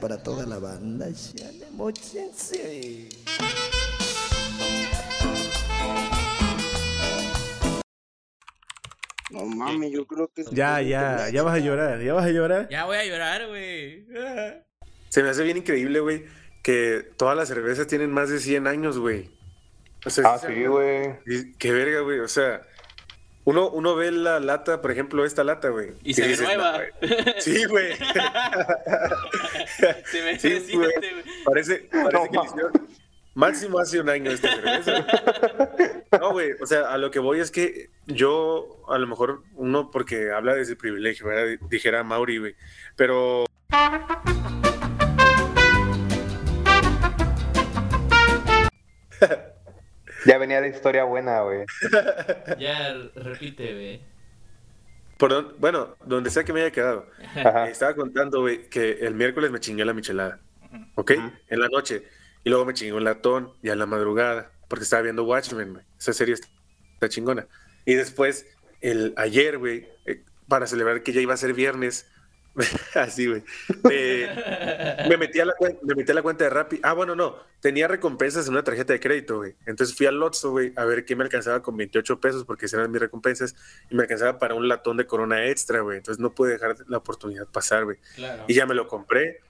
para toda la banda. No mames, yo creo que... Ya, ya, ya vas a llorar, ya vas a llorar. Ya voy a llorar, güey. Se me hace bien increíble, güey, que todas las cervezas tienen más de 100 años, güey. O sea, Ah, sí, güey. Qué verga, güey. O sea, uno, uno ve la lata, por ejemplo, esta lata, güey. Y se dices, nueva. "No, güey". Sí, güey. Se me Sí, güey. Parece, parece No, que le hicieron- Máximo hace un año esta cerveza. No, güey, o sea, a lo que voy es que yo, a lo mejor, uno porque habla desde el privilegio, ¿verdad? Dijera Mauri, güey. Pero Ya venía de historia buena, güey. Ya, repite, güey. por don- bueno, donde sea que me haya quedado, Ajá. estaba contando, güey, que el miércoles me chingué la michelada, ¿ok? En la noche. Y luego me chingué un latón ya en la madrugada, porque estaba viendo Watchmen, güey. Esa serie está, está chingona. Y después, el ayer, güey, eh, para celebrar que ya iba a ser viernes, así, güey, me, me metí a la cuen- me metí a la cuenta de Rappi. Ah, bueno, no, tenía recompensas en una tarjeta de crédito, güey. Entonces fui al Lotso, güey, a ver qué me alcanzaba con 28 pesos, porque esas eran mis recompensas, y me alcanzaba para un latón de corona extra, güey. Entonces no pude dejar la oportunidad pasar, güey. Claro. Y ya me lo compré,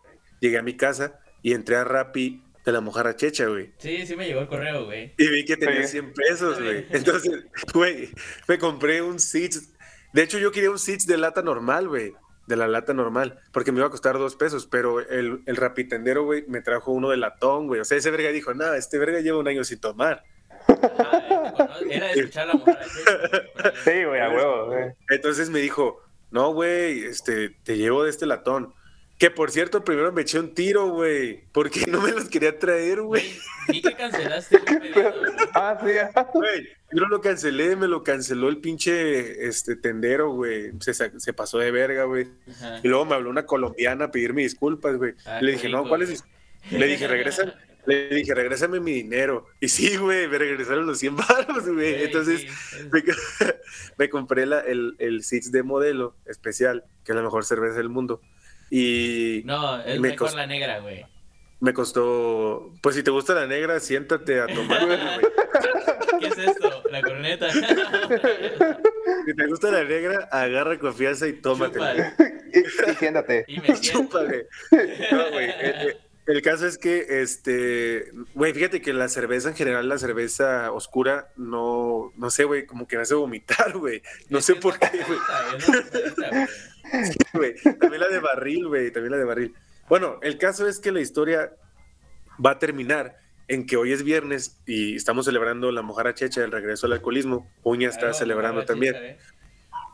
llegué a mi casa y entré a Rappi de la mojarra checha, güey. Sí, sí me llegó el correo, güey. Y vi que tenía Sí. 100 pesos, güey. Entonces, güey, me compré un Sitz. De hecho, yo quería un Sitz de lata normal, güey. De la lata normal. Porque me iba a costar dos pesos. Pero el, el rapitendero, güey, me trajo uno de latón, güey. O sea, ese verga dijo, nada, este verga lleva un año sin tomar. Ah, Era de escuchar la mujer. Sí, güey, a huevo, güey. Entonces me dijo, no, güey, este, te llevo de este latón. Que por cierto, primero me eché un tiro, güey. Porque no me los quería traer, güey. Vi que cancelaste pedido. Ah, sí. Güey, yo no lo cancelé, me lo canceló el pinche este, tendero, güey. Se, se pasó de verga, güey. Ajá. Y luego me habló una colombiana a pedirme disculpas, güey. Ah, le dije, no, ¿cuál es? güey. dis-?" Le dije, regresa. Le dije, regrésame mi dinero. Y sí, güey, me regresaron los 100 baros, güey. Sí, Entonces, sí, me, me compré la, el, el Sitz de modelo especial, que es la mejor cerveza del mundo. Y No, es me mejor costó- la negra, güey. me costó, pues si te gusta la negra, siéntate a tomar, güey. ¿Qué es esto? La corneta. Si te gusta la negra, agarra confianza y. Chúpala. Y, y siéntate. Y me. Chúpale. No, güey. El, el- el caso es que, este, güey, fíjate que la cerveza en general, la cerveza oscura, no, no sé, güey, como que me hace vomitar, güey. No sé por qué, güey. Güey. También la de barril, güey, también la de barril. Bueno, el caso es que la historia va a terminar en que hoy es viernes y estamos celebrando la mojara checha, el regreso al alcoholismo. Uña está Claro, celebrando también. chicha, güey.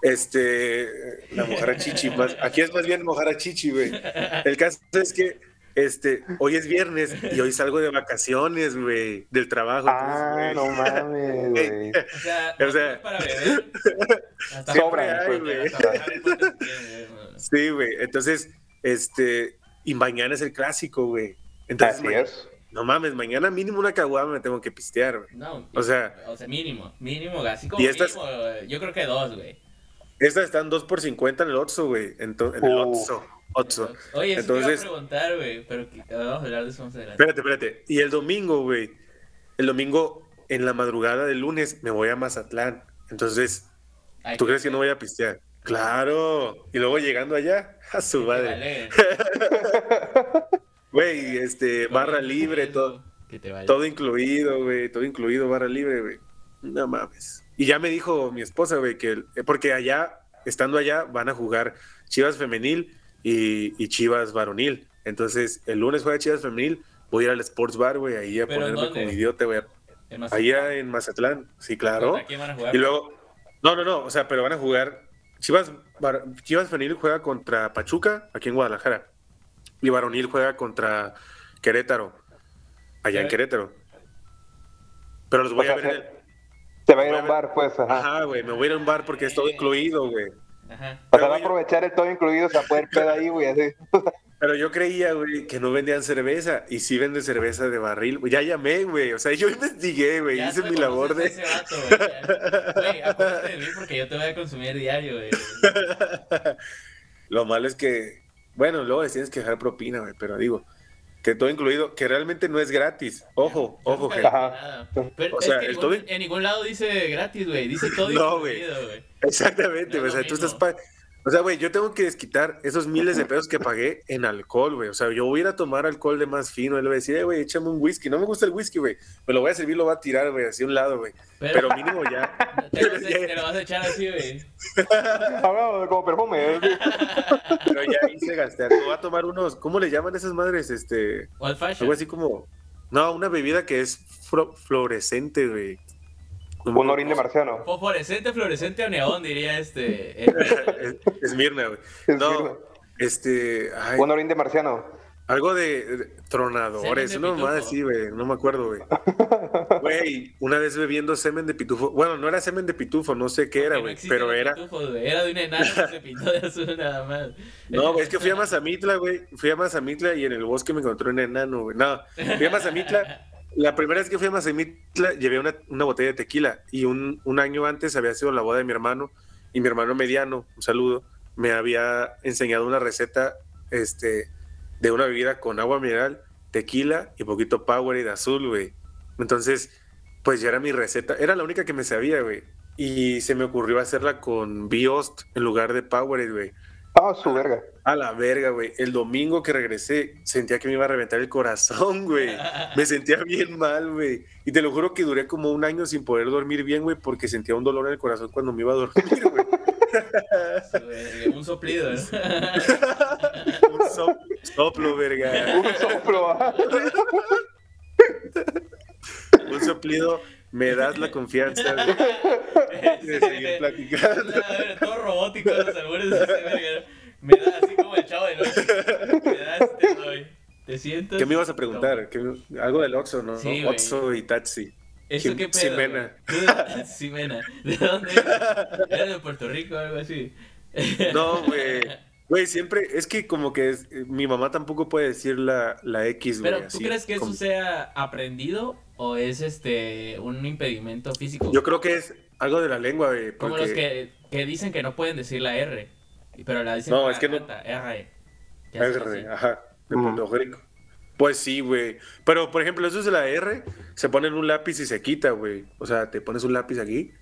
Este, la mojara chichi, más, aquí es más bien mojara chichi, güey. El caso es que, este, hoy es viernes y hoy salgo de vacaciones, güey, del trabajo. Ah, entonces, no mames, güey. O sea, O sea, para beber. Hasta para pues, beber, güey. Sí, güey, entonces, este, y mañana es el clásico, güey. Entonces, Así es. no mames, mañana mínimo una caguama me tengo que pistear, güey. No, O sea- o sea, mínimo, mínimo, así como Y estas- mínimo, eh, yo creo que dos, güey. Estas están 2 por 50 en el Otso, güey. Ento- en el Oh. Otso. Otso. Oye, eso Entonces- te iba a preguntar, güey, pero que- vamos a hablar de eso más adelante. Espérate, espérate. Y el domingo, güey. El domingo, en la madrugada del lunes, me voy a Mazatlán. Entonces, Ay, ¿tú crees que no voy a pistear? Claro. Y luego llegando allá, a su madre. vale. Güey, este, barra libre, todo, Que te vale. todo incluido, güey. Todo incluido, barra libre, güey. No mames. Y ya me dijo mi esposa, güey, que eh, porque allá, estando allá, van a jugar Chivas femenil y, y Chivas varonil. Entonces, el lunes juega Chivas femenil, voy a ir al Sports Bar, güey, ahí a ¿Pero ponerme dónde? como idiota, güey. En. Allá en Mazatlán, sí, claro. ¿Contra quién van a jugar? Y luego, no, no, no, o sea, pero van a jugar. Chivas, Bar- Chivas Femenil juega contra Pachuca, aquí en Guadalajara. Y Varonil juega contra Querétaro, allá en. Querétaro. Pero los voy O a sea, ver en el. Te va a ir a un bar, pues, ajá. Ajá, güey, me voy a ir a un bar porque es todo incluido, güey. Ajá. O sea, va a aprovechar el todo incluido, o sea, poder pedo ahí, güey, así. Pero yo creía, güey, que no vendían cerveza. Y sí venden cerveza de barril. Ya llamé, güey. O sea, yo investigué, güey. Hice mi labor de. a ese vato, güey. Acuérdate de mí porque yo te voy a consumir diario, güey. Lo malo es que bueno, luego les tienes que dejar propina, güey, pero digo, que todo incluido, que realmente no es gratis. Ojo, ojo, gente. Ajá. Pero O es sea, que el ningún- todo- en ningún lado dice gratis, güey. Dice todo No, incluido, güey. Exactamente, No güey, es o sea, tú estás... mismo. O sea, güey, yo tengo que desquitar esos miles de pesos que pagué en alcohol, güey. O sea, yo voy a ir a tomar alcohol de más fino. Él le va a decir, eh, güey, échame un whisky. No me gusta el whisky, güey. Me lo voy a servir, lo voy a tirar, güey, hacia un lado, güey. Pero mínimo ya. Te lo, vas a, te lo vas a echar así, güey. Hablamos como perfume. ¿eh? Pero ya hice gastar. Me voy a tomar unos, ¿cómo le llaman esas madres? Este, Old fashion. algo así como, no, una bebida que es fro- fluorescente, güey. Un orín de marciano. Fosforescente, fluorescente o neón, diría este. el- Es, Mirna, güey. No, este, ay, Un orín de marciano. algo de, tronadores, de una así, güey, no me acuerdo, güey. Güey, una vez bebiendo semen de pitufo, bueno, no era semen de pitufo, no sé qué era, no güey, pero era. Era de un enano que se pintó de azul nada más. no, güey, es que fui a Mazamitla, güey, fui a Mazamitla y en el bosque me encontré un enano, güey, no, fui a Mazamitla, la primera vez que fui a Mazamitla llevé una, botella de tequila y un, un año antes había sido la boda de mi hermano y mi hermano mediano, un saludo, me había enseñado una receta, este, de una bebida con agua mineral, tequila y poquito Powerade azul, güey. Entonces, pues ya era mi receta, era la única que me sabía, güey. Y se me ocurrió hacerla con Biost en lugar de Powerade, güey. Ah, su verga. A la verga, güey. El domingo que regresé, sentía que me iba a reventar el corazón, güey. Me sentía bien mal, güey. Y te lo juro que duré como un año sin poder dormir bien, güey, porque sentía un dolor en el corazón cuando me iba a dormir, güey. Un soplido, ¿no? Un so- soplo, verga. Un soplo. ah. Un soplido. Me das la confianza güey, de seguir platicando. A ver, todo robótico los albures de ese. Me da así como el chavo de noche. Me das, te doy. ¿Te sientas? ¿Qué me ibas a preguntar? ¿Qué me- Algo del Oxxo, ¿no? Sí. Oxxo y Taxi. ¿Eso Jim- qué pedo? Ximena. güey? Ximena. ¿De dónde? ¿Eres de Puerto Rico o algo así? No, güey. Güey, siempre, es que como que es- mi mamá tampoco puede decir la, la X, güey. Pero, ¿tú así, crees que eso como- sea aprendido o es este un impedimento físico? Yo creo que es algo de la lengua, güey. Como los que, que dicen que no pueden decir la R, pero la dicen No, es que no- R. R, así. ajá, de Mm. Puerto Rico. Pues sí, güey. Pero, por ejemplo, eso es de la R, se pone en un lápiz y se quita, güey. O sea, te pones un lápiz aquí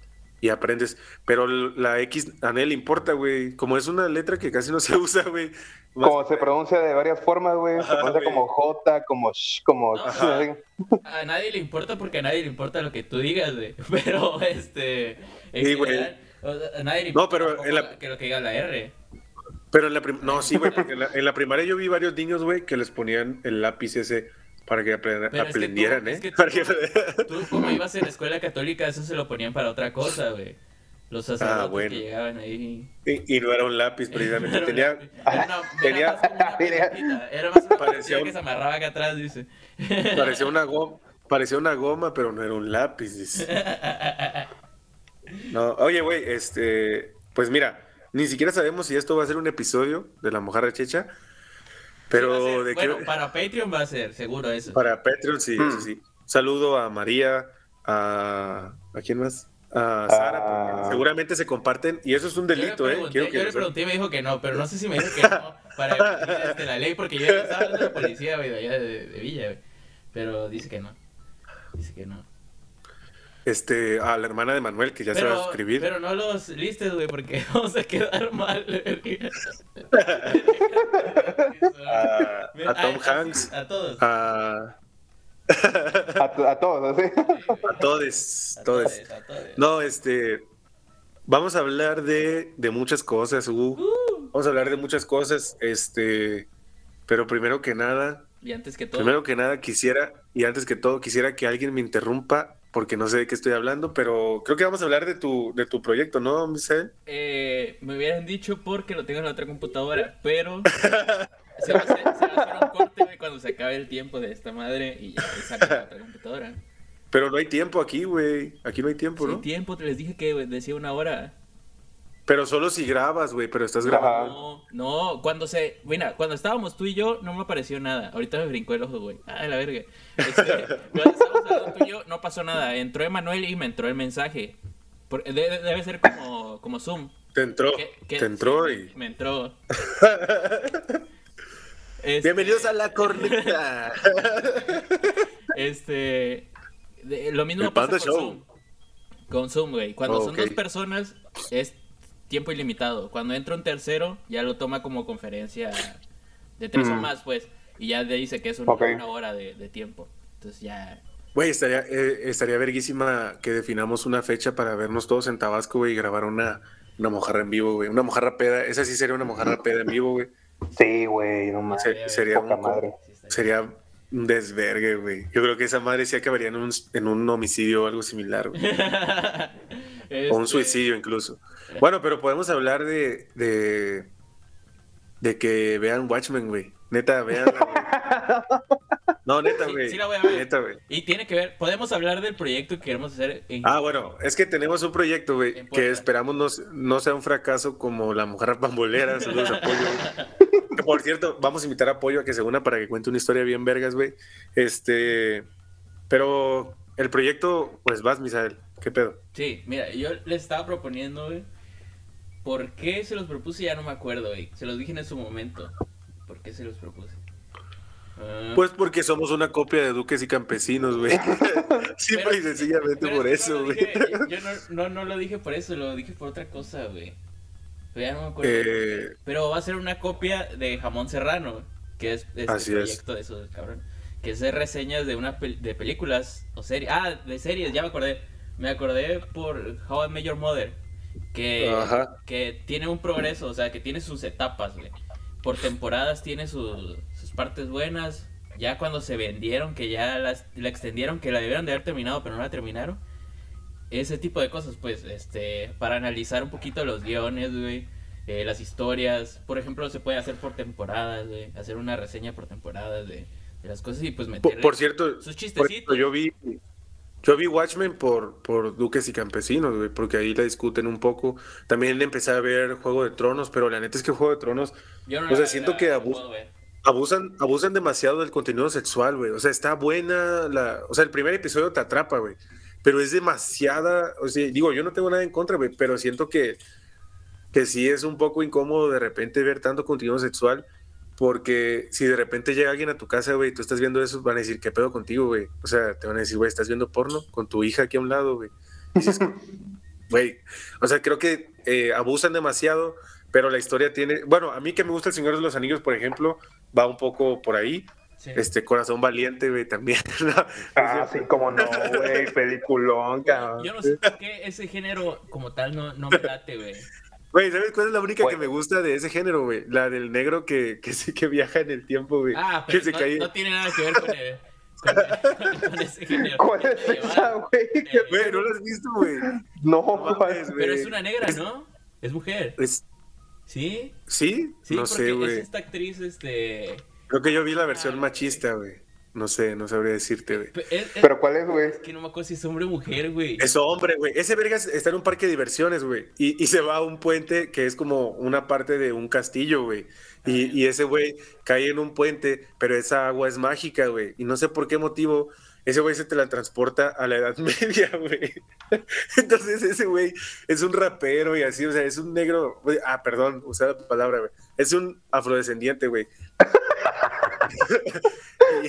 y aprendes. Pero la X a nadie le importa, güey. Como es una letra que casi no se usa, güey. más- Como se pronuncia de varias formas, güey. Se pronuncia como J, como Sh, como. A nadie le importa porque a nadie le importa lo que tú digas, güey. Pero, este. Sí, güey. general, o sea, A nadie le No, importa pero en la- que lo que diga la R. Pero en la prim- No, sí, güey, porque en la, en la primaria yo vi varios niños, güey, que les ponían el lápiz ese para que aprendieran, ¿eh? tú- Para que- Tú, como ibas en la escuela católica, eso se lo ponían para otra cosa, güey. Los sacerdotes Ah, bueno. que llegaban ahí. y, y no era un lápiz, precisamente. Tenía, tenía- era más una Parecía un- que se amarraba acá atrás, dice. parecía una goma, parecía una goma, pero no era un lápiz. dice. No, oye, güey, este, pues mira, ni siquiera sabemos si esto va a ser un episodio de la mojarra checha, pero ser- de qué bueno, para Patreon va a ser, seguro eso. para Patreon sí, Hmm. eso sí. Saludo a María, a ¿a quién más? A Sara, porque Ah. seguramente se comparten y eso es un Yo delito, eh. Quiero que yo lo le pregunté y me dijo que no, pero no sé si me dijo que no para este, la ley, porque yo ya estaba hablando de la policía, güey, de allá de, de Villa, güey. Pero dice que no. Dice que no. Este, a la hermana de Manuel que ya se va a Pero, suscribir. pero no los listes, güey, porque vamos a quedar mal. a, a Tom a- Hanks, A todos. a, A, to- a todos, así. a todos, A todos. todos, a todos. No, este, vamos a hablar de, de muchas cosas, Hugo. Uh. Vamos a hablar de muchas cosas, este, pero primero que nada, Y antes que todo. primero que nada quisiera, y antes que todo, quisiera que alguien me interrumpa porque no sé de qué estoy hablando, pero creo que vamos a hablar de tu, de tu proyecto, ¿no, Misael? Eh, me hubieran dicho porque lo tengo en la otra computadora, pero se va a hacer, se va a hacer un corte güey, cuando se acabe el tiempo de esta madre y ya se saca la otra computadora. Pero no hay tiempo aquí, güey. Aquí no hay tiempo, Sin ¿no? tiempo, te les dije que güey, decía una hora. Pero solo si grabas, güey, pero estás Ajá. grabando. No, no, cuando se. Mira, cuando estábamos tú y yo, no me apareció nada. Ahorita me brincó el ojo, güey. Ah, la verga. Este, cuando estábamos hablando tú y yo, no pasó nada. Entró Emanuel y me entró el mensaje. Por- de- de- debe ser como, como Zoom. Te entró, que- te entró sí, y... Me entró. Este, Bienvenidos a la corneta. Este. de- lo mismo El pasa con Show. Zoom. Con Zoom, güey. Cuando Oh, son dos personas, es tiempo ilimitado. Cuando entra un tercero, ya lo toma como conferencia de tres o Mm. más, pues. Y ya le dice que es una, hora de, de tiempo. Entonces ya. Güey, estaría, eh, estaría verguísima que definamos una fecha para vernos todos en Tabasco, güey, y grabar una, una mojarra en vivo, güey. Una mojarra peda. Esa sí sería una mojarra peda en vivo, güey. Sí, güey, no más. Se- sería Poca un, madre. sería un desvergue, güey. Yo creo que esa madre sí acabaría en un, en un homicidio o algo similar, güey. O un Este, suicidio incluso. Bueno, pero podemos hablar de, de, de que vean Watchmen, güey. Neta, vean. No, neta, güey. sí la voy a ver. Neta, güey. Y tiene que ver, podemos hablar del proyecto que queremos hacer en... Ah, bueno, es que tenemos un proyecto, güey, que esperamos no, no sea un fracaso como la mujer pambolera. Saludos a Pollo. Que, Por cierto, vamos a invitar a Pollo a que se una para que cuente una historia bien vergas, güey. Este, pero el proyecto, pues vas, Misael. ¿Qué pedo? Sí, mira, yo les estaba proponiendo, güey. ¿Por qué se los propuse? Ya no me acuerdo, güey. Se los dije en su momento. ¿Por qué se los propuse? Ah, Pues porque somos una copia de Duques y Campesinos, güey. Simple y sencillamente por no eso, güey. dije- Yo no, no, no lo dije por eso, lo dije por otra cosa, güey. Pero ya no me acuerdo. Eh, Pero va a ser una copia de Jamón Serrano, que es este Así es. proyecto de esos, cabrón. Que es de reseñas de una pel- de películas o series. Ah, de series, ya me acordé. Me acordé por How I Met Your Mother. Que, Ajá. que tiene un progreso, o sea, que tiene sus etapas, güey. Por temporadas tiene sus, sus partes buenas. Ya cuando se vendieron, que ya las, la extendieron, que la debieron de haber terminado, pero no la terminaron. Ese tipo de cosas, pues, este, para analizar un poquito los guiones, güey. eh, las historias. Por ejemplo, se puede hacer por temporadas, güey. Hacer una reseña por temporadas de, de las cosas y pues Por, meterle por cierto, sus por chistecitos. ejemplo, yo vi yo vi Watchmen por, por Duques y Campesinos, güey, porque ahí la discuten un poco. También empecé a ver Juego de Tronos, pero la neta es que Juego de Tronos Yo no o sea, siento que abusan, abusan demasiado del contenido sexual, güey. O sea, está buena la. O sea, el primer episodio te atrapa, güey. Pero es demasiada. O sea, digo, yo no tengo nada en contra, güey, pero siento que, que sí es un poco incómodo de repente ver tanto contenido sexual. Porque si de repente llega alguien a tu casa, güey, y tú estás viendo eso, van a decir, ¿qué pedo contigo, güey? O sea, te van a decir, güey, estás viendo porno con tu hija aquí a un lado, güey. Güey, o sea, creo que eh, abusan demasiado, pero la historia tiene. Bueno, a mí que me gusta El Señor de los Anillos, por ejemplo, va un poco por ahí. Sí. Este Corazón Valiente, güey, también. ¿no? Ah, sí, como no, güey, peliculón, cabrón. Yo no sé por qué ese género como tal no, no me late, güey. Güey, ¿sabes cuál es la única que me gusta de ese género, güey? La del negro que, que sí que viaja en el tiempo, güey. Ah, que pero se no, cae. no tiene nada que ver con, el- con, con ese género. ¿Cuál es esa, güey? Güey, ¿no lo has visto, güey? No, No mames, Pero es una negra, ¿no? Es mujer. Es- ¿Sí? ¿Sí? Sí, no porque sé, es güey. esta actriz, este... Creo que yo vi la versión Ah, machista, güey. No sé, no sabría decirte, güey. pe- Es, es- ¿Pero cuál es, güey? es que no me acuerdo si es hombre o mujer, güey. Es hombre, güey. Ese vergas está en un parque de diversiones, güey. Y, y se va a un puente que es como una parte de un castillo, güey. Y, y ese güey cae en un puente, pero esa agua es mágica, güey. Y no sé por qué motivo ese güey se teletransporta a la Edad Media, güey. Entonces ese güey es un rapero y así, o sea, es un negro. Ah, perdón, usé la palabra, güey. Es un afrodescendiente, güey.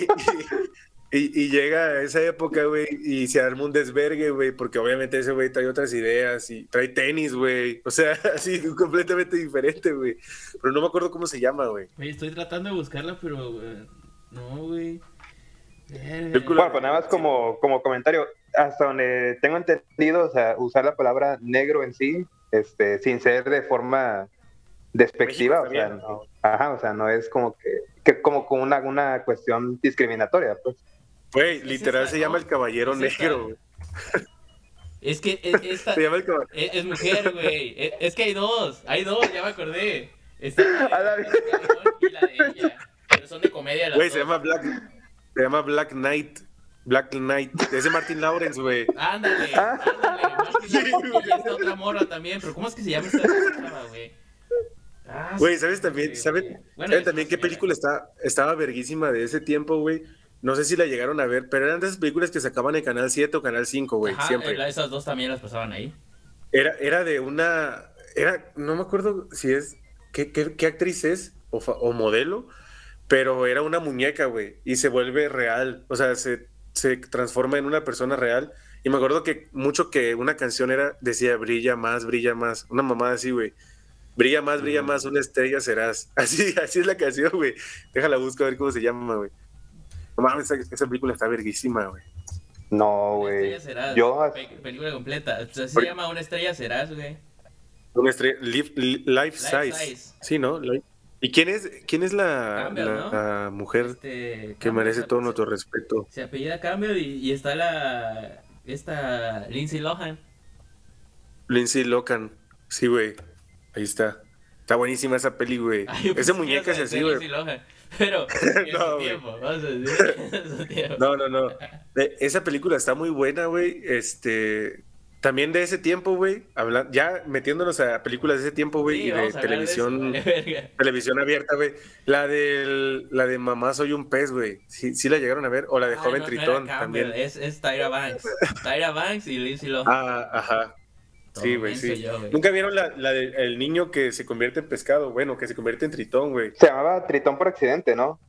y, y- y llega a esa época, güey, y se arma un desvergue, güey, porque obviamente ese güey trae otras ideas y trae tenis, güey. O sea, así completamente diferente, güey. Pero no me acuerdo cómo se llama, güey. Estoy tratando de buscarla, pero... no, güey. Bueno, pues nada más como, como comentario, hasta donde tengo entendido, o sea, usar la palabra negro en sí, este, sin ser de forma despectiva, México o sea, también. no, ajá, o sea, no es como que, que como con una, una cuestión discriminatoria, pues. Güey, Es literal se llama ¿no? el Caballero Es. Negro, güey. Es que es, esta- Se llama el Caballero. es, es mujer, güey. Es, es que hay dos. Hay dos, ya me acordé. Está la de, A la- la de Calderón y la de ella. Pero son de comedia las Güey, se llama Black. Se llama Black Knight. Black Knight. Es de Martin Lawrence, güey. Ándale, Ah. ándale. Martin Sí, Lawrence güey. y esta otra morra también. Pero ¿cómo es que se llama esta güey? Ah, Güey, ¿sabes también, ¿saben, güey. Bueno, ¿saben es también qué película está, estaba verguísima de ese tiempo, güey? No sé si la llegaron a ver, pero eran de esas películas que sacaban en Canal 7 o Canal 5, güey, Ajá, siempre. eh, esas dos también las pasaban ahí. Era, era de una. Era, no me acuerdo si es. ¿Qué, qué, qué actriz es? O modelo. pero era una muñeca, güey, y se vuelve real, o sea, se, se transforma en una persona real. Y me acuerdo que mucho que una canción era, decía, brilla más, brilla más, una mamada así, güey. Brilla más, brilla más, una estrella serás. Así, así es la canción, güey. Déjala buscar a ver cómo se llama, güey. No mames, esa, esa película está verguísima, güey. No, Una güey. estrella serás. Yo, Pe- película completa. O sea, se llama Una estrella serás, güey. Una estrella, life, life Life size. size. Sí, ¿no? ¿Y quién es, quién es la, Campbell, la- ¿no? la mujer Este, que Campbell, merece todo nuestro respeto? Se apellida Campbell y, y está la. Esta. Lindsay Lohan. Lindsay Locan. Sí, güey. Ahí está. Está buenísima esa peli, güey. Que muñeca es así, güey. Pero en No, su tiempo, decir. En su tiempo. No, no, no. Esa película está muy buena, güey. Este. También de ese tiempo, güey. Ya metiéndonos a películas de ese tiempo, güey. Sí, y de eso, televisión. televisión abierta, güey. La del, la de Mamá soy un pez, güey. ¿Sí, sí la llegaron a ver? O la de Ah, Joven no, no Tritón Campbell, también. Es, es Tyra Banks. Tyra Banks y Lindsay Lohan. Ah, ajá. Sí, güey, sí. yo, güey. Nunca vieron la, la del niño que se convierte en pescado, bueno, que se convierte en tritón, güey. se llamaba Tritón por accidente, ¿no?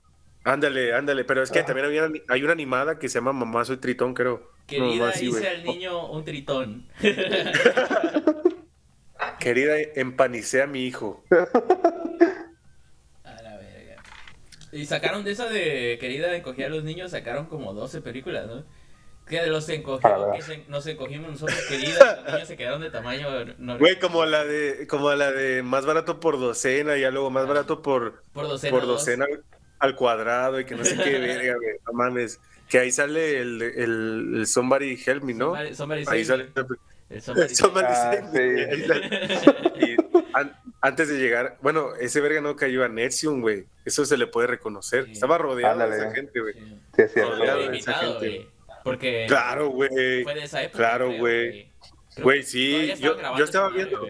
Ándale, ándale. Pero es que Ajá. también había, hay una animada que se llama Mamá soy tritón, creo. Querida, No, hice al niño un tritón. Querida, empanicé a mi hijo. A la verga. Y sacaron de esa de Querida encogía a los niños, sacaron como 12 películas, ¿no? Que de los encogió, Ah, que se- nos encogimos nosotros, Querida, los niños se quedaron de tamaño normal. Güey, como la de, como la de más barato por docena y ya luego más barato por, Por docena. por docena al, al cuadrado y que no sé qué verga, güey. No mames. Que ahí sale el, el, el Somebody Help Me, ¿no? Somebody- somebody Ahí sale me. El somebody Somebody Ah, Save Me, sí. an- antes de llegar, bueno, ese verga no cayó a Nexium, güey. Eso se le puede reconocer. Sí. Estaba rodeado de Ándale. esa gente, güey. Sí. Sí. Rodeado de esa gente. güey. Porque Claro, güey. fue de esa época. Claro, güey. Güey, sí, yo- yo estaba viendo.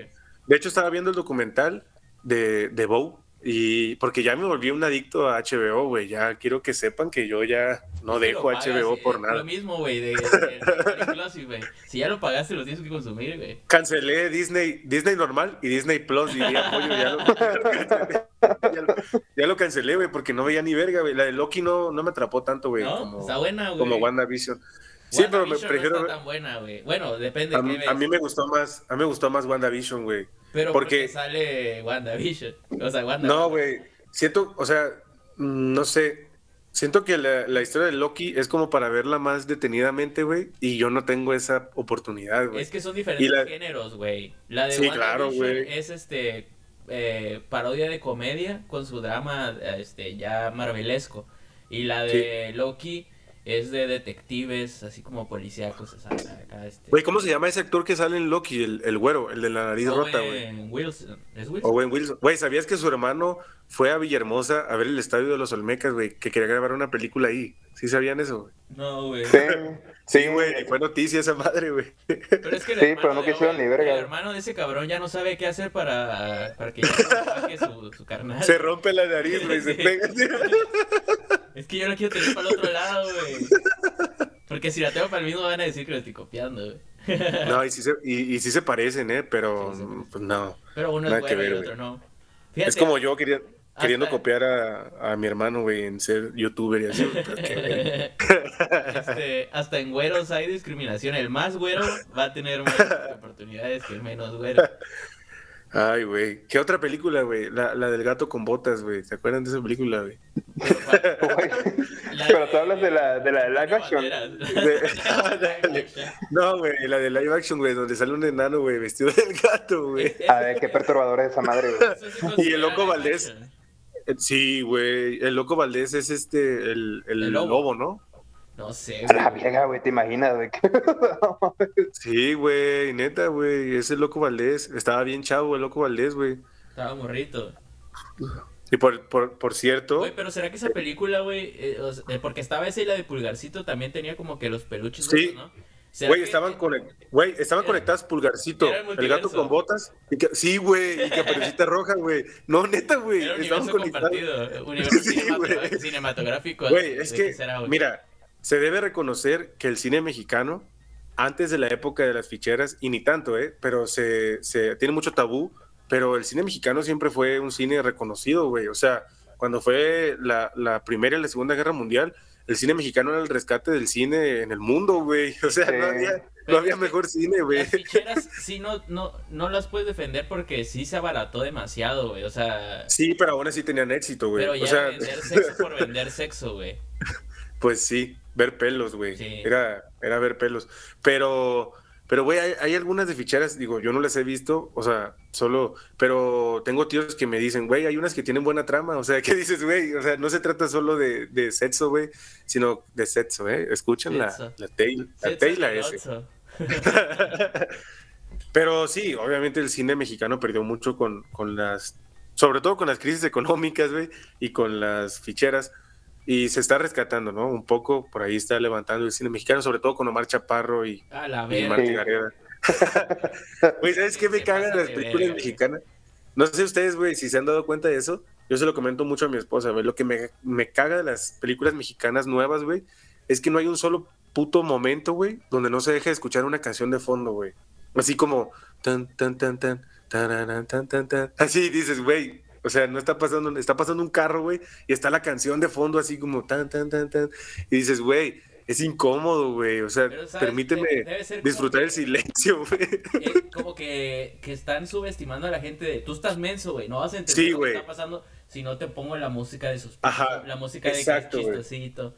De hecho, estaba viendo el documental de, de Bow. Y porque ya me volví un adicto a HBO, güey. Ya quiero que sepan que yo ya no dejo lo pagas, HBO eh, por Lo nada. mismo, güey, de, de, güey. Si ya lo pagaste, lo tienes que consumir, güey. Cancelé Disney, Disney normal y Disney Plus, diría Pollo, ya lo, ya lo cancelé. Ya lo, ya lo cancelé, güey, porque no veía ni verga, güey. La de Loki no, no me atrapó tanto, güey, ¿No? como, Está buena, güey. como WandaVision. Sí, pero me WandaVision prefiero. No está tan buena, güey. Bueno, depende a, qué ves. a mí me gustó más, a mí me gustó más WandaVision, güey. Pero porque- porque sale WandaVision. O sea, Wanda. No, güey. Siento, o sea, mm, no sé. Siento que la, la historia de Loki es como para verla más detenidamente, güey. Y yo no tengo esa oportunidad, güey. Es que son diferentes la- géneros, güey. La de Sí, claro, WandaVision es este eh, parodia de comedia con su drama este ya marvelesco. Y la de Loki es de detectives, así como policíacos. o sea, acá, este, Güey, ¿cómo se llama ese actor que sale en Loki? El, el güero, el de la nariz rota, güey. Wilson. ¿Es Wilson? Owen Wilson. Güey, ¿sabías que su hermano fue a Villahermosa a ver el estadio de los Olmecas, güey? Que quería grabar una película ahí. ¿Sí sabían eso? güey? No, güey. Sí, Sí, güey. Fue noticia esa madre, güey. Pero es que Sí, pero no quisieron Owen- ni verga. El hermano de ese cabrón ya no sabe qué hacer para, para que ya no saque su, su carnal. Se rompe la nariz, güey. Se Sí. pega. Es que yo lo quiero tener para el otro lado, güey. Porque si la tengo para el mismo van a decir que lo estoy copiando, güey. No, y sí, se, y, y sí se parecen, ¿eh? Pero, Sí, pues no. Pero uno es bueno y ver, el otro no. Fíjate, Es como yo quería, queriendo hasta- copiar a, a mi hermano, güey, en ser youtuber y así. este, hasta en güeros hay discriminación. El más güero va a tener más oportunidades que el menos güero. Ay, güey. ¿Qué otra película, güey? La, la del gato con botas, güey. ¿Se acuerdan de esa película, güey? Pero, tú hablas de la de la de live action. De- No, güey, la de live action, güey, donde sale un enano, güey, vestido del gato, güey. A ver, qué perturbador es esa madre, güey. Y el loco Valdés. Sí, güey. El loco Valdés es este, el, el, El lobo. lobo, ¿no? No sé, A la güey. verga, güey, te imaginas, güey. Sí, güey, neta, güey. Es el loco Valdés. Estaba bien chavo el loco Valdés, güey. Estaba morrito. Y por, por, por cierto, Güey, pero ¿será que esa película, güey? eh, o sea, porque estaba esa y la de Pulgarcito también tenía como que los peluches, Sí. esos, ¿no? ¿Será güey, que- estaban, conect- güey, estaban Era- conectadas Pulgarcito, el el, gato con botas. y que- sí, güey, y Caperucita Roja, güey. No, neta, güey. Estaban compartido, universo Sí, cinematográfico. Güey, ¿de es que, será, güey? mira, se debe reconocer que el cine mexicano, antes de la época de las ficheras, y ni tanto, ¿eh? Pero se, se tiene mucho tabú, pero el cine mexicano siempre fue un cine reconocido, güey. O sea, cuando fue la, la Primera y la Segunda Guerra Mundial, el cine mexicano era el rescate del cine en el mundo, güey. O sea, no Sí. había, no había es que mejor cine, güey. Las ficheras sí no, no, no las puedes defender porque sí se abarató demasiado, güey. O sea, Sí, pero aún así tenían éxito, güey. pero ya O sea, vender sexo por vender sexo, güey. pues sí, ver pelos, güey. Sí. Era, era ver pelos. Pero, pero, güey, hay, hay algunas de ficheras, digo, yo no las he visto, o sea, solo, pero tengo tíos que me dicen, güey, hay unas que tienen buena trama, o sea, ¿qué dices, güey? O sea, no se trata solo de, de sexo, güey, sino de sexo, ¿eh? Escuchen la, la Tail, la. Pero sí, obviamente el cine mexicano perdió mucho con, con las, sobre todo con las crisis económicas, güey, y con las ficheras. Y se está rescatando, ¿no? Un poco, por ahí está levantando el cine mexicano, sobre todo con Omar Chaparro y, A la y verga. Martín Sí. Gareda. Güey, ¿sabes qué me cagan las películas mexicanas? No sé ustedes, güey, si se han dado cuenta de eso. Yo se lo comento mucho a mi esposa, güey. Lo que me, me caga de las películas mexicanas nuevas, güey, es que no hay un solo puto momento, güey, donde no se deje de escuchar una canción de fondo, güey. Así como tan tan tan tan tararán, tan tan tan. Así dices, güey. O sea, no está pasando, está pasando un carro, güey, y está la canción de fondo así como tan tan tan tan. Y dices, güey, es incómodo, güey. O sea, permíteme De- disfrutar el silencio, güey. Como que, que están subestimando a la gente de tú estás menso, güey, no vas a entender Sí, lo que está pasando si no te pongo la música de suspenso, Ajá, la música de exacto, güey. chistosito.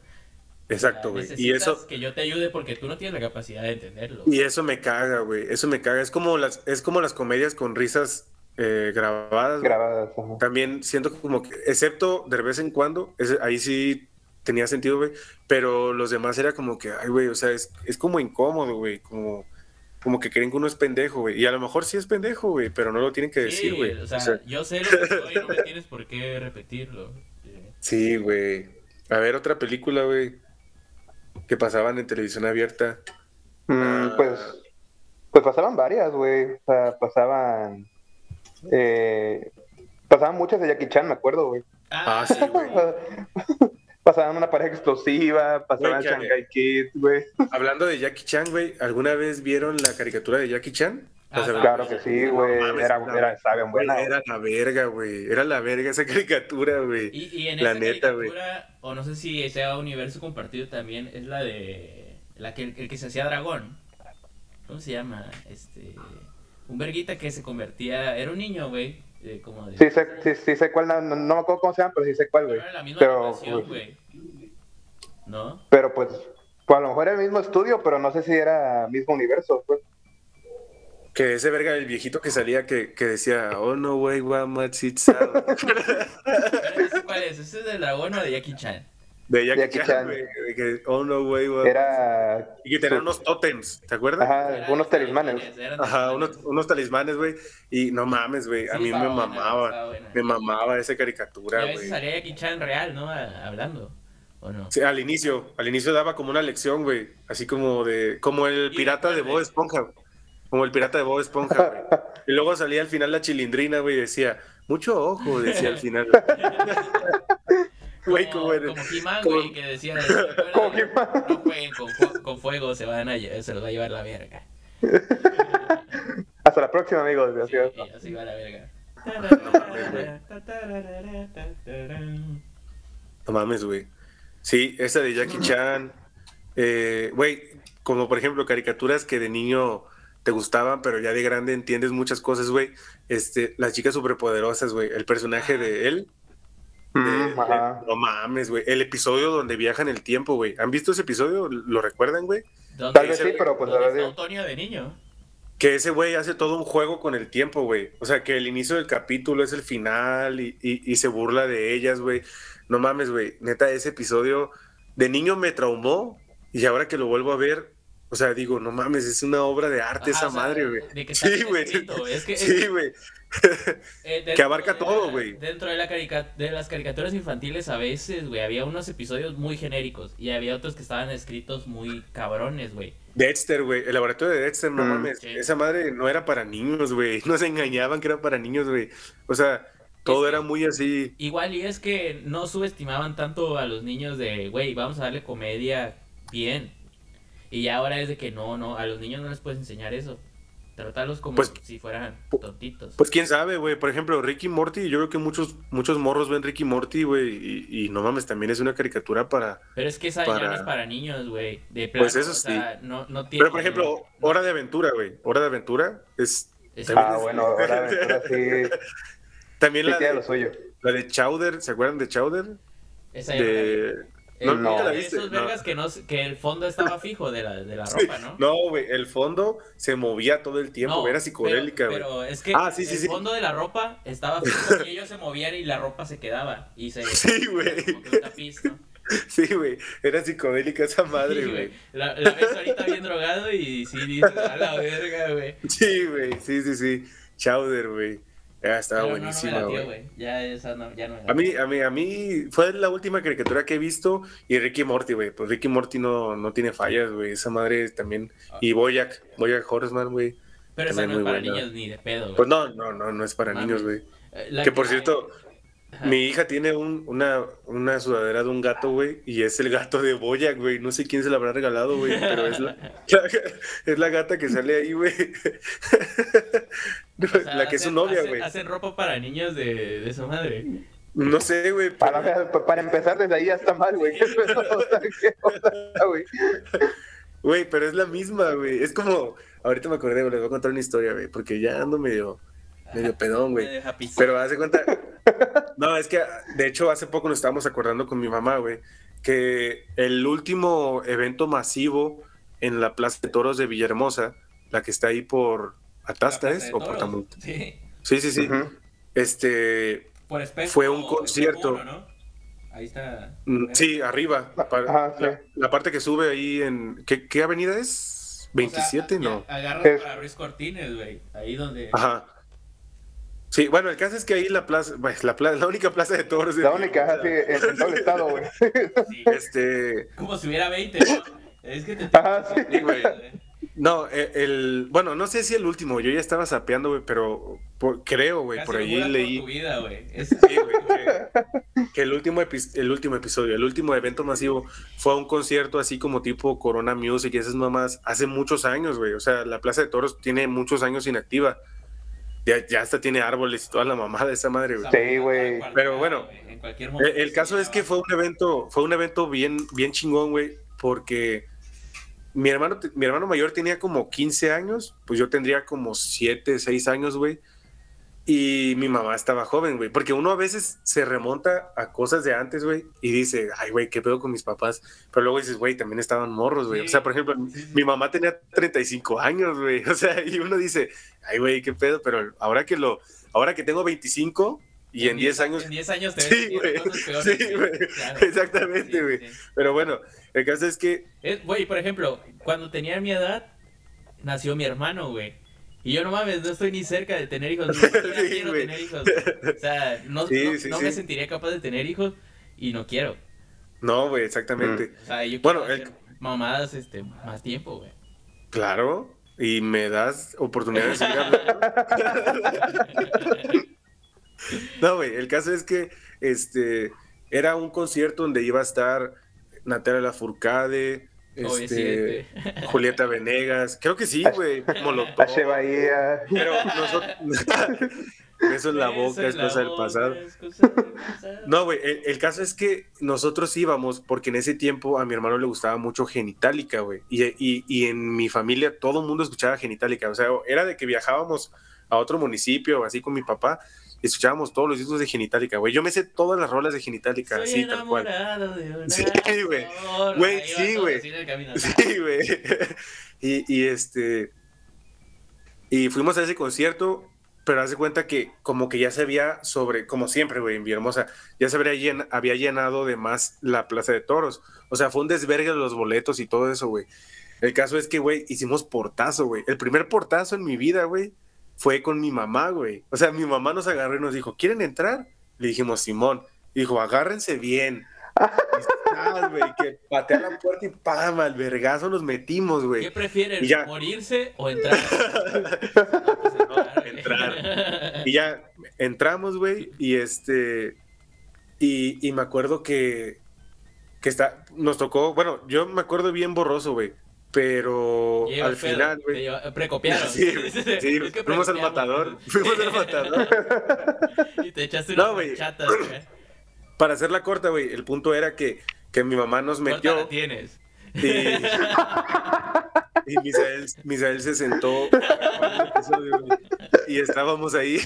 Exacto, güey. Y eso, que yo te ayude porque tú no tienes la capacidad de entenderlo. y eso me caga, güey. Eso me caga. Es como las, es como las comedias con risas eh, grabadas. Grabadas. ajá. También siento como que, excepto de vez en cuando, ahí sí tenía sentido, güey. Pero los demás era como que, ay, güey, o sea, es, es como incómodo, güey. Como, como que creen que uno es pendejo, güey. Y a lo mejor sí es pendejo, güey, pero no lo tienen que Sí, decir, güey. o sea, O sea, yo sé lo que soy, no me tienes por qué repetirlo. Sí. sí, güey. A ver, otra película, güey, que pasaban en televisión abierta. Mm, Ah. pues, pues pasaban varias, güey. O sea, pasaban. Eh, pasaban muchas de Jackie Chan, me acuerdo, güey. Ah, sí, güey. Pasaban una pareja explosiva, pasaban Shanghai Kid, güey. Hablando de Jackie Chan, güey, ¿alguna vez vieron la caricatura de Jackie Chan? Ah, O sea, Claro que sí, güey. No Era, era, buena. Era la verga, güey. Era la verga esa caricatura, güey. Y, y en La esa neta, güey. caricatura, o no sé si sea universo compartido también, es la de la que el que se hacía dragón. ¿Cómo se llama? Este un verguita que se convertía, era un niño, güey, eh, como de Sí sé, sí, sí sé cuál, no, no- no me acuerdo cómo se llama, pero sí sé cuál, Pero güey. era la misma Pero, animación, pues, güey. ¿No? pero pues, pues a lo mejor era el mismo estudio, pero no sé si era mismo universo, pues. Que ese verga, el viejito que salía que, que decía, oh no, güey, guamachitzao. Pero ese ¿Cuál es? ¿Ese es del dragón o de Jackie Chan? De Jackie, Jackie Chan, Chan. güey. de que, oh no, güey, guamachitzao". Era. Y que tenía unos tótems, ¿te acuerdas? Ajá, unos talismanes. Ajá, unos, unos talismanes, güey. Y no mames, güey. A Sí, mí me buena, mamaba. Me mamaba esa caricatura, güey. salía Jackie Chan real, ¿no? Hablando. ¿O no? Sí, al inicio, al inicio daba como una lección, güey. Así como de, como el pirata de. Bob Esponja. Como el pirata de Bob Esponja, güey. Y luego salía al final la chilindrina, güey, y decía, mucho ojo, decía al final. Güey, como, como eres. como He-Man, como- güey, que decía, "Recuerden, Como no jueguen con, fu- con fuego, se, van a, se los va a llevar la verga. Hasta la próxima, amigos. Sí, así va la verga. No mames, güey. Sí, esa de Jackie Chan. eh, Güey, como por ejemplo caricaturas que de niño te gustaban, pero ya de grande entiendes muchas cosas, güey. Este, las chicas superpoderosas, güey. El personaje de él. De- Mm, de- no mames, güey. El episodio donde viajan el tiempo, güey. ¿Han visto ese episodio? ¿Lo recuerdan, güey? ¿Dónde- Tal vez sí, pero pues la verdad. Antonio de niño? Que ese güey hace todo un juego con el tiempo, güey. O sea, que el inicio del capítulo es el final y, y- y se burla de ellas, güey. No mames, güey. Neta, ese episodio de niño me traumó y ahora que lo vuelvo a ver, o sea, digo, no mames, es una obra de arte Ajá, esa o sea, madre, güey. Sí, güey. es que- Sí, güey. Eh, dentro Que abarca de todo, güey. Dentro de, la carica- de las caricaturas infantiles a veces, güey, había unos episodios muy genéricos y había otros que estaban escritos muy cabrones, güey. Dexter, güey. El laboratorio de Dexter, no Mm. mames. Sí. Esa madre no era para niños, güey. No se engañaban que era para niños, güey. O sea, todo Es que- era muy así. Igual y es que no subestimaban tanto a los niños de, güey, vamos a darle comedia bien. Y ya ahora es de que no, no, a los niños no les puedes enseñar eso. Tratarlos como Pues- si fueran tontitos. Pues quién sabe, güey. Por ejemplo, Ricky Morty, yo creo que muchos, muchos morros ven Ricky Morty, güey. Y, y no mames, también es una caricatura para. Pero es que esa ya para- no es para niños, güey. De plano, Pues eso o sea, no, no tiene... Pero por ejemplo, Hora de Aventura, güey. Hora de Aventura es. Ah, es- bueno, ahora aventura sí, También sí la lo de, suyo. la de Chowder, ¿se acuerdan de Chowder? esa ya no la vi. De. Eh, No, no. nunca la de viste. Esos No. vergas que, no, que el fondo estaba fijo de la, de la Sí. ropa, ¿no? No, güey, el fondo se movía todo el tiempo, No, era psicodélica, pero, güey. pero es que Ah, sí, sí, el sí. fondo de la ropa estaba fijo y ellos se movían y la ropa se quedaba. Y se... Sí, güey. Sí, güey, era psicodélica esa madre, Sí, güey. La, la ves ahorita bien drogado y sí dices, a la verga, güey. Sí, güey, sí, sí, sí. Chowder, güey. Ah, estaba Pero no, no me buenísima, latió, güey. güey. Ya esa no, ya no me A mí, a mí, a mí fue la última caricatura que he visto y Ricky Morty, güey. Pues Ricky Morty no, no tiene fallas, güey. Esa madre también. Y Boyack, Boyack Horseman, güey. Pero esa no es para buena. niños ni de pedo, güey. Pues no, no, no, no es para niños, güey. Eh, Que por cierto, Ajá. mi hija tiene un, una, una sudadera de un gato, güey, y es el gato de Boyack, güey. No sé quién se la habrá regalado, güey, pero es la, es la gata que sale ahí, güey. O sea, la que es su hacen- güey. Hacen ropa para niños de, de su madre. No sé, güey. pero- Para, para empezar desde ahí ya está mal, güey. ¿Qué pedo? O sea, ¿qué onda, güey? Güey, pero es la misma, güey. Es como, ahorita me acordé, güey, les voy a contar una historia, güey, porque ya ando medio, medio pedón, güey. Pero hace cuenta. No, es que de hecho hace poco nos estábamos acordando con mi mamá, güey, que el último evento masivo en la Plaza de Toros de Villahermosa, la que está ahí por Atasta, ¿es? O por. Sí. Sí, sí, sí. Este. Por espejo. Fue un concierto. uno, ¿no? Ahí está. mm, Sí, arriba. Ajá, sí. la, la parte que sube ahí en. ¿Qué, qué avenida es? ¿27? O sea, no. Es- para Ruiz Cortines, güey. Ahí donde. Ajá. Sí, bueno, el caso es que ahí la plaza, pues, la, plaza, la única plaza de toros. La única, así, en, en todo el estado, güey. Sí. Este, Como si hubiera 20, ¿no? Es que te. Ajá, sí. Sí, güey. no, eh, el, bueno, no sé si el último, yo ya estaba sapeando, güey, pero por- creo, güey, por por leí tu vida, güey. Es- sí, güey, que, que el último epi- el último episodio, el último evento masivo fue un concierto así como tipo Corona Music y esas mamás hace muchos años, güey. O sea, la Plaza de Toros tiene muchos años inactiva. Ya, ya hasta tiene árboles y toda la mamada de esa madre, güey. Sí, güey. Pero bueno, En cualquier El, momento. el caso es que fue un evento, fue un evento bien, bien chingón, güey, porque mi hermano, mi hermano mayor tenía como 15 años, pues yo tendría como 7, 6 años, güey. Y mi mamá estaba joven, güey, porque uno a veces se remonta a cosas de antes, güey, y dice, ay, güey, ¿qué pedo con mis papás? Pero luego dices, güey, también estaban morros, güey. Sí. O sea, por ejemplo, Sí, sí. mi mamá tenía 35 años, güey. O sea, y uno dice, ay, güey, ¿qué pedo? Pero ahora que lo, ahora que tengo 25 y en 10 años En 10 años te Sí, güey. Sí, güey. Claro. Exactamente, Sí, güey. sí. Pero bueno, el caso es que. Güey, por ejemplo, cuando tenía mi edad, nació mi hermano, güey. Y yo no mames, no estoy ni cerca de tener hijos. Ni siquiera Sí, quiero güey. tener hijos. O sea, no, Sí, no, sí, no sí. me sentiría capaz de tener hijos y no quiero. No, güey, exactamente. O sea, yo Bueno, el- mamadas este, más tiempo, güey. Claro. Y me das oportunidad de seguir hablando. No, güey, el caso es que este era un concierto donde iba a estar Natalia Lafourcade, este. Julieta Venegas. Creo que sí, güey. Molotov. H. Bahía. Pero nosotros. Eso en la boca es la cosa boca, pasado. es cosa del pasado. No, güey, el, el caso es que nosotros íbamos porque en ese tiempo a mi hermano le gustaba mucho Genitalica, güey. Y, y- y en mi familia todo el mundo escuchaba Genitalica. O sea, era de que viajábamos a otro municipio, así con mi papá, escuchábamos todos los discos de Genitalica, güey. Yo me sé todas las rolas de Genitalica, Soy así tal cual. de Sí, güey. Güey, sí, güey. Sí, güey. Y, y este. Y fuimos a ese concierto, pero haz de cuenta que como que ya se había sobre, como siempre, güey, en Villahermosa, ya se habría llen- había llenado de más la Plaza de Toros. O sea, fue un desvergue de los boletos y todo eso, güey. El caso es que, güey, hicimos portazo, güey. El primer portazo en mi vida, güey, fue con mi mamá, güey. O sea, mi mamá nos agarró y nos dijo, ¿quieren entrar? Le dijimos, Simón. Dijo, agárrense bien. Y, ¡zas, güey, que patea la puerta y pam, al vergazo nos metimos, ¿Qué güey. prefieren? Y ya. ¿Morirse o entrar? No, pues. Entrar. Y ya entramos, güey, y este. Y, y me acuerdo que. Que está. Nos tocó. Bueno, yo me acuerdo bien borroso, güey. Pero Lleva al pedo, final, güey. Precopiaron. Sí, sí, fuimos al matador, fuimos al matador. Y te echaste No, unas chatas, güey. Para hacerla corta, güey, el punto era que, que mi mamá nos ¿Cuánta metió la tienes? y, y Misael, Misael se sentó y estábamos ahí.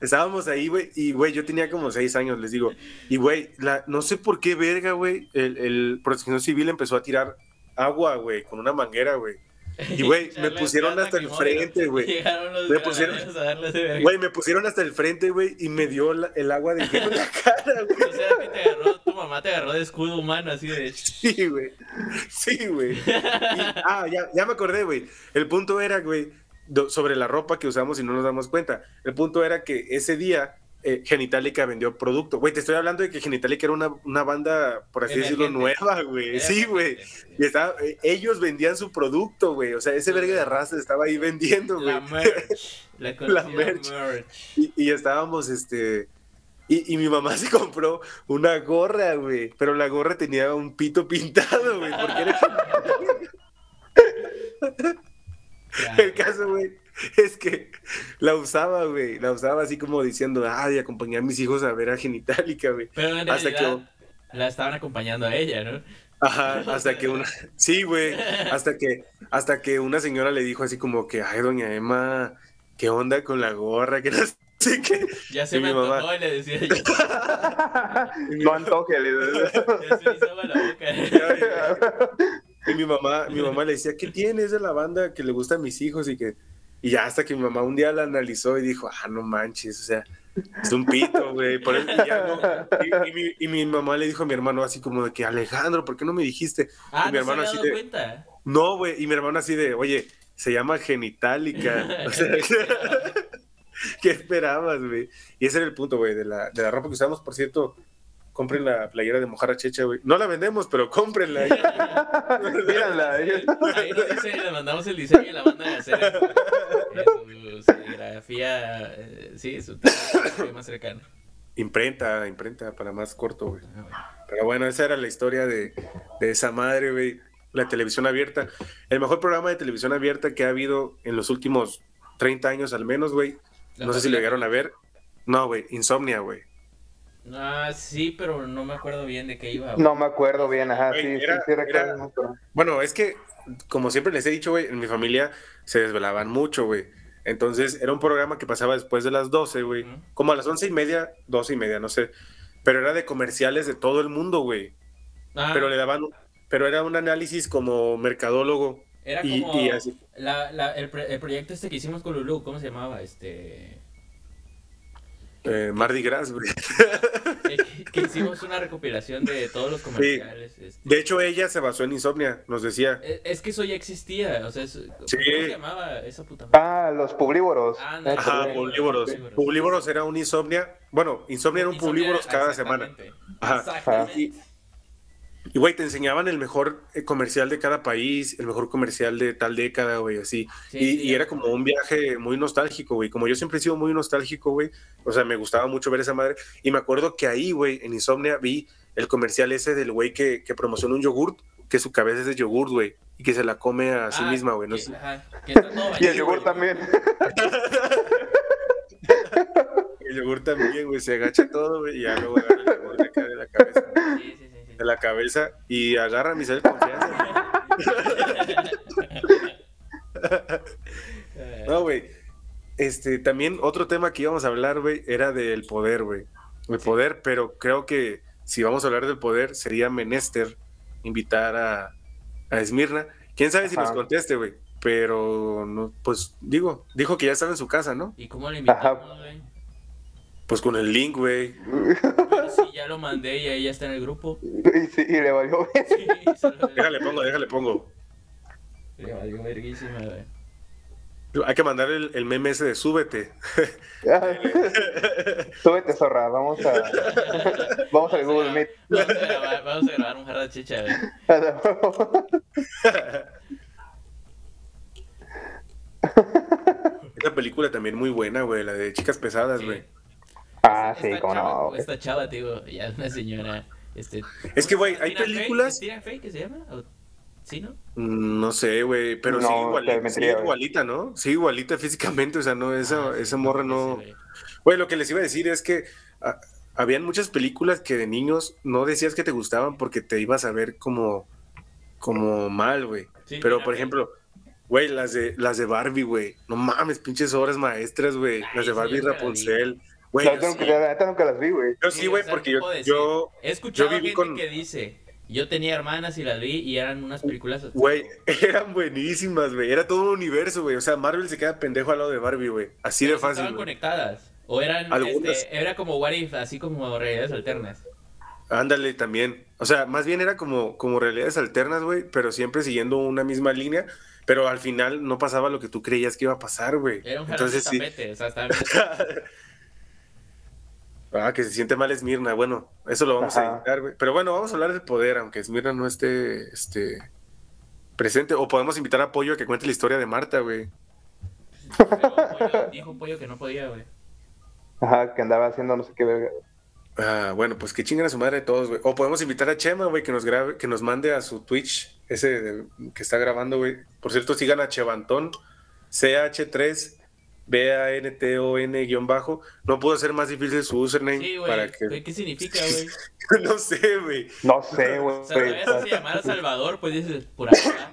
Estábamos ahí, güey, y güey, yo tenía como seis años, les digo. Y güey, la, no sé por qué verga, güey, el, el protección civil empezó a tirar agua, güey, con una manguera, güey. Y, güey, me pusieron hasta el frente, güey. Me pusieron-. Güey, me pusieron hasta el frente, güey, y me dio la- el agua de hielo en la cara, güey. O sea, que te agarró, tu mamá te agarró de escudo humano, así de... Sí, güey. Sí, güey. Ah, ya, ya me acordé, güey. El punto era, güey, sobre la ropa que usamos y no nos damos cuenta. El punto era que ese día eh, Genitalica vendió producto. Güey, te estoy hablando de que Genitalica era una, una banda, por así decirlo, nueva, güey. Sí, güey. emergente. Y estaba, eh, ellos vendían su producto, güey. O sea, ese verga de raza estaba ahí vendiendo, güey. La merch. La, merch. merch. Y, y estábamos, este. Y, y mi mamá se compró una gorra, güey. Pero la gorra tenía un pito pintado, güey. Porque era. El caso, güey, es que la usaba, güey. La usaba así como diciendo, ah, de acompañar a mis hijos a ver a Genitalica, güey. Pero en Hasta realidad la estaban acompañando a ella, ¿no? Ajá, hasta que una. Sí, güey. Hasta que, hasta que una señora le dijo así como que, ay, doña Emma, ¿qué onda con la gorra? Que no sé qué. Ya se Y me antojó y le decía yo. No antoje. le- Ya se me la boca. Y mi mamá, mi mamá le decía, ¿qué tiene? Es de la banda que le gusta a mis hijos y que. Y ya hasta que mi mamá un día la analizó y dijo, ah, no manches, o sea, es un pito, güey. Por eso ya no. Y, y mi, y mi mamá le dijo a mi hermano así como de que, Alejandro, ¿por qué no me dijiste? Ah, y mi no se hermano había así dado de, cuenta. no, güey. Y mi hermano así de, oye, se llama genitálica. O sea, ¿Qué esperabas, güey? Y ese era el punto, güey, de la, de la ropa que usamos. Por cierto, compren la playera de Mojarra Checha, güey. No la vendemos, pero cómprenla. Míranla. eh. Ahí nos dice, le mandamos el diseño y la mandan a hacer en su serigrafía, eh, sí, su más cercana. Imprenta, imprenta para más corto, güey. Pero bueno, esa era la historia de, de esa madre, güey. La televisión abierta. El mejor programa de televisión abierta que ha habido en los últimos 30 años al menos, güey. No sé si lo llegaron a ver. No, güey. Insomnia, güey. Ah, sí, pero no me acuerdo bien de qué iba. No me acuerdo bien, ajá, sí, Güey, sí, era- sí era-. Bueno, es que, como siempre les he dicho, güey, en mi familia se desvelaban mucho, güey. Entonces, era un programa que pasaba después de las 12, güey. Como a las once y media, doce y media, no sé. Pero era de comerciales de todo el mundo, güey. Ah, Pero le daban, pero era un análisis como mercadólogo. era y- como y así. La, la, el, pre- el proyecto este que hicimos con Lulu, ¿cómo se llamaba? Este... Eh, Mardi Gras, güey. eh, que- que hicimos una recopilación de todos los comerciales. este. De hecho, ella se basó en Insomnia, nos decía. Eh, Es que eso ya existía, o sea, es- ¿cómo Sí. se llamaba esa puta madre? Ah, los publivoros. Ah, Eh, no. Ajá, Publivoros. Publívoros. Publívoros. Publívoros era un Insomnia. Bueno, Insomnia era un Publívoros cada semana. exactamente. Ajá. Exactamente. Y, güey, te enseñaban el mejor eh, comercial de cada país, el mejor comercial de tal década, güey, así. Sí, y, sí, y era como un viaje muy nostálgico, güey. Como yo siempre he sido muy nostálgico, güey. O sea, me gustaba mucho ver esa madre. Y me acuerdo que ahí, güey, en Insomnia vi el comercial ese del güey que, que promociona un yogurt, que su cabeza es de yogurt, güey. Y que se la come a sí Ah, misma, güey. No que- sé. ajá, que Y el yogur güey. también. El yogurt también, güey. Se agacha todo, güey. Y ya luego agarra el yogur de acá de la cabeza. Sí, sí, sí. De la cabeza. Y agarra a mi ser confianza. No, güey. Este, también otro tema que íbamos a hablar, güey, era del poder, güey. El poder, pero creo que si vamos a hablar del poder, sería menester invitar a, a Esmirna. Quién sabe si Ajá. nos conteste, güey. Pero, no, pues digo, dijo que ya estaba en su casa, ¿no? ¿Y cómo le invitamos, güey? Pues con el link, güey. Sí, ya lo mandé y ella está en el grupo. Y, sí, y le valió. Sí, solo- Déjale pongo, déjale pongo. Le valió verguísima, güey. Hay que mandar el, el meme ese de súbete. Súbete, zorra, vamos a. Vamos al Google Meet. Vamos a grabar, vamos a grabar un jarra chicha, güey. Esa película también muy buena, güey, la de chicas pesadas, Sí. güey. Ah, sí, Esta cómo chava- no. Esta chava, digo, ya es una señora. Este, Es que, güey, hay películas- ¿Es Tina Fey que se llama? ¿O ¿Sí, no? Mm, No sé, güey, pero sí, igualita, sí, igualita, ¿no? Sí, igualita físicamente, o sea, no, esa, Ah, esa morra no... güey. Lo que les iba a decir es que ah, habían muchas películas que de niños no decías que te gustaban porque te ibas a ver como, como mal, güey. Sí, Pero, por ejemplo, güey, las de, las de Barbie, güey. No mames, pinches obras maestras, güey. Las de Barbie y Rapunzel. Güey, yo neta sí, nunca- nunca las vi, güey. yo sí, güey, sea, porque ¿qué yo, yo, He escuchado yo viví gente con- que dice, yo tenía hermanas y las vi y eran unas películas... güey, eran buenísimas, güey. Era todo un universo, güey. O sea, Marvel se queda pendejo al lado de Barbie, güey. Así de Pero sí fácil. Estaban güey. conectadas. O eran, Algunas. este, era como What If, así como realidades alternas. Ándale, también. O sea, más bien era como, como realidades alternas, güey, pero siempre siguiendo una misma línea. Pero al final no pasaba lo que tú creías que iba a pasar, güey. Era un jalón de Entonces sí. tapete, o sea, estaba bien- Ah, que se siente mal Esmirna. Bueno, eso lo vamos a editar, güey. Pero bueno, vamos a hablar del poder, aunque Esmirna no esté este, presente. O podemos invitar a Pollo a que cuente la historia de Marta, güey. Pero Pollo- dijo Pollo que no podía, güey. Ajá, que andaba haciendo no sé qué verga. Ah, bueno, pues que chinguen a su madre todos, güey. O podemos invitar a Chema, güey, que nos grabe, que nos mande a su Twitch, ese de- que está grabando, güey. Por cierto, sigan a Chevantón, CH3, B-A-N-T-O-N guion bajo. No pudo hacer más difícil su username Sí, para güey. que. ¿Qué, significa, güey? no sé, güey. No sé, güey. O sea, se llamara Salvador, pues dices, por acá.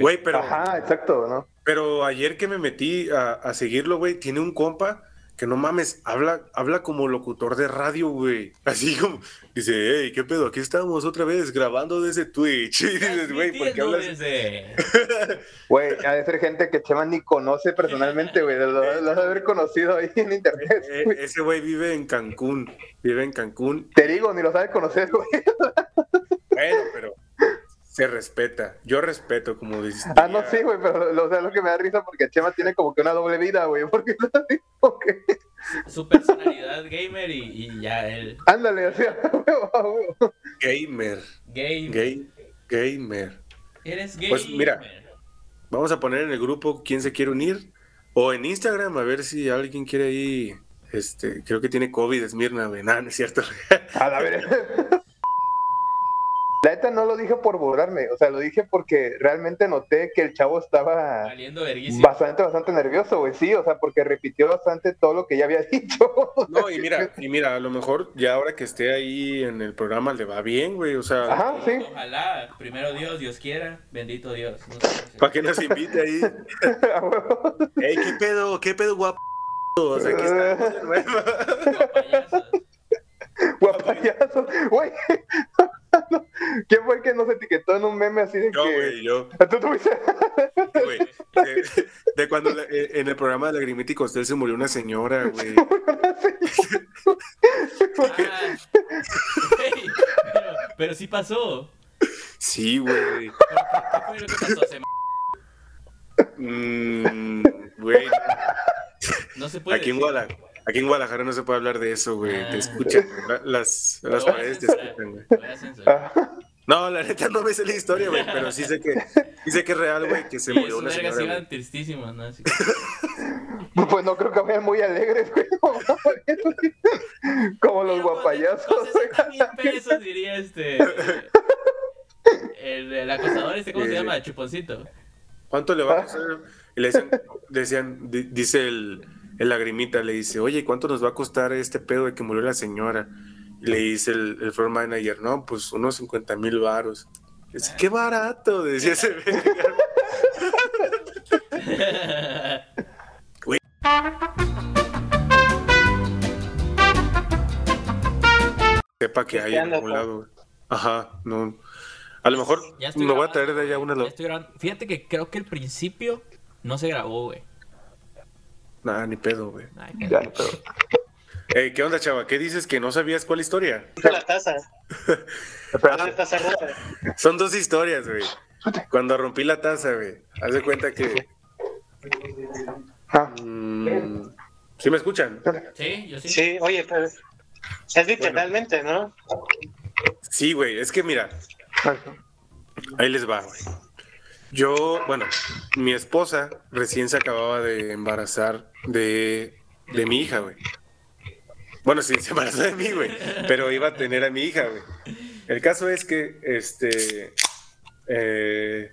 Güey, pero. Ajá, exacto, ¿no? Pero ayer que me metí a, a seguirlo, güey, tiene un compa que no mames, habla, habla como locutor de radio, güey. Así como, dice, hey, ¿qué pedo? Aquí estamos otra vez grabando desde Twitch. Y dices, güey, ¿por qué hablas? desde- Güey, ha de ser gente que Chema ni conoce personalmente, güey. Lo, lo has de haber conocido ahí en internet. Eh, güey. ese güey vive en Cancún, vive en Cancún. Te digo, ni lo sabe conocer, güey. Bueno, pero se respeta. Yo respeto, como dices. Ah, no, sí, güey, pero lo, o sea, lo que me da risa porque Chema tiene como que una doble vida, güey. Porque que, su personalidad gamer y, y ya él. ándale, o sea. Gamer, Game. gay, gamer. Eres gamer. Pues, mira. Vamos a poner en el grupo quién se quiere unir. O en Instagram, a ver si alguien quiere ahí. Este, creo que tiene COVID, Esmirna, güey. Nada, no es cierto. A la ver. La neta no lo dije por burlarme, o sea, lo dije porque realmente noté que el chavo estaba bastante, bastante nervioso, güey, sí, o sea, porque repitió bastante todo lo que ya había dicho. No, y mira, y mira, a lo mejor ya ahora que esté ahí en el programa le va bien, güey. O sea, Ajá, sí. Ojalá, primero Dios, Dios quiera, bendito Dios. No sé, para que nos invite ahí. Ey, ¿qué pedo? ¿Qué pedo, guapo? O sea, aquí nuevo. payasos. Guapayazo, güey. ¿Quién fue el que nos etiquetó en un meme así de Yo, que... güey, yo. ¿Tú tuviste? güey. De, de cuando la- eh, en el programa de Lagrimita y Costel se murió una señora, güey. Ah, güey, pero, pero sí pasó. Sí, güey. ¿Qué fue lo que pasó? Se Mm, Güey. No se puede. Aquí en. Guadalajara, aquí en Guadalajara no se puede hablar de eso, güey. Ah. Te escuchan. la- Las, las paredes te escuchan, güey. Ah, No, la neta no me sé la historia, güey. Pero sí sé que, sí sé que es real, güey, que se murió una señora. iban güey. tristísimos, ¿no? Así Pues no creo que vayan muy alegres, güey. Como los guapayazos. Con 60 mil pesos diría este. El, el acosador, este, ¿cómo se llama? Chuponcito. ¿Cuánto le va a costar? Y le decían, decían di- dice el, el lagrimita, le dice, oye, ¿cuánto nos va a costar este pedo de que murió la señora? Y le dice el, el floor manager, no, pues unos 50 mil varos. Dice, qué barato, decía ese verga. Sepa que hay en algún lado. Ajá, no. A lo mejor me voy a grabando, traer de allá una... grabando. Fíjate que creo que el principio no se grabó, güey. Nah, ni pedo, güey. Ay, Ya, pero... Ey, ¿qué onda, chava? ¿Qué dices que no sabías cuál historia? la taza. Ah, la taza rota. Son dos historias, güey. Cuando rompí la taza, güey. Haz de cuenta que. Ah, mm, ¿Sí me escuchan? Sí, yo sí. Sí, oye, pero es literalmente, ¿no? Sí, güey. Es que mira, ah, ahí les va, güey. Yo, bueno, mi esposa recién se acababa de embarazar de, de mi hija, güey. Bueno, sí, se embarazó de mí, güey. Pero iba a tener a mi hija, güey. El caso es que, este, eh,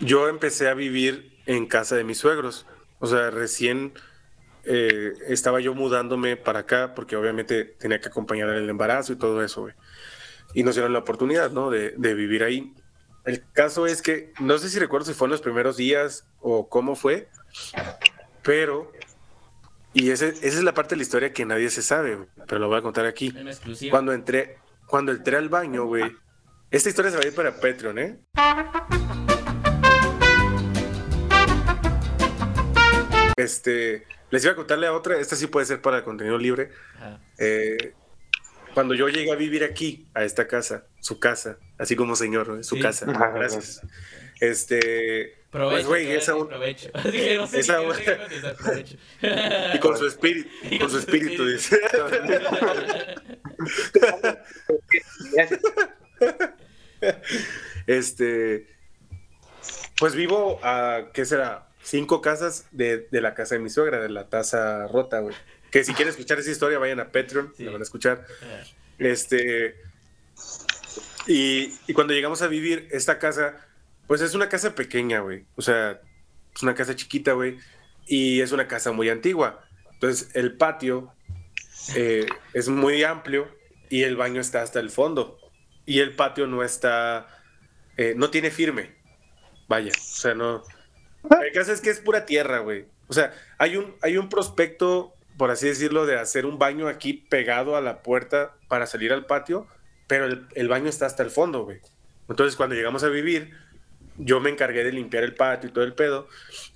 yo empecé a vivir en casa de mis suegros. O sea, recién eh, estaba yo mudándome para acá porque obviamente tenía que acompañar el embarazo y todo eso, güey. Y nos dieron la oportunidad, ¿no? De, de vivir ahí. El caso es que, no sé si recuerdo si fue en los primeros días o cómo fue, pero, y ese- esa es la parte de la historia que nadie se sabe, pero lo voy a contar aquí. En. Cuando entré, cuando entré al baño, güey. Esta historia se va a ir para Patreon, ¿eh? Este, les iba a contarle a otra, esta sí puede ser para contenido libre. Ajá. Eh, cuando yo llegué a vivir aquí, a esta casa, su casa, así como señor, ¿no? su Sí. casa, Ajá. gracias. Este, Provecho. pues, güey, esa, voy a decir provecho. Así que no sé esa- ni qué- no sé qué contestar, provecho. y con su espíritu, Y con su espíritu, dice. Este, pues vivo a, ¿qué será? Cinco casas de, de la casa de mi suegra, de la taza rota, güey. Que si quieren escuchar esa historia, vayan a Patreon, Sí. la van a escuchar. Este, y, y cuando llegamos a vivir esta casa, pues es una casa pequeña, güey. O sea, es una casa chiquita, güey. Y es una casa muy antigua. Entonces, el patio eh, es muy amplio y el baño está hasta el fondo. Y el patio no está, eh, no tiene firme. Vaya, o sea, no. El caso es que es pura tierra, güey. O sea, hay un, hay un prospecto, por así decirlo, de hacer un baño aquí pegado a la puerta para salir al patio, pero el, el baño está hasta el fondo, güey. Entonces, cuando llegamos a vivir, yo me encargué de limpiar el patio y todo el pedo,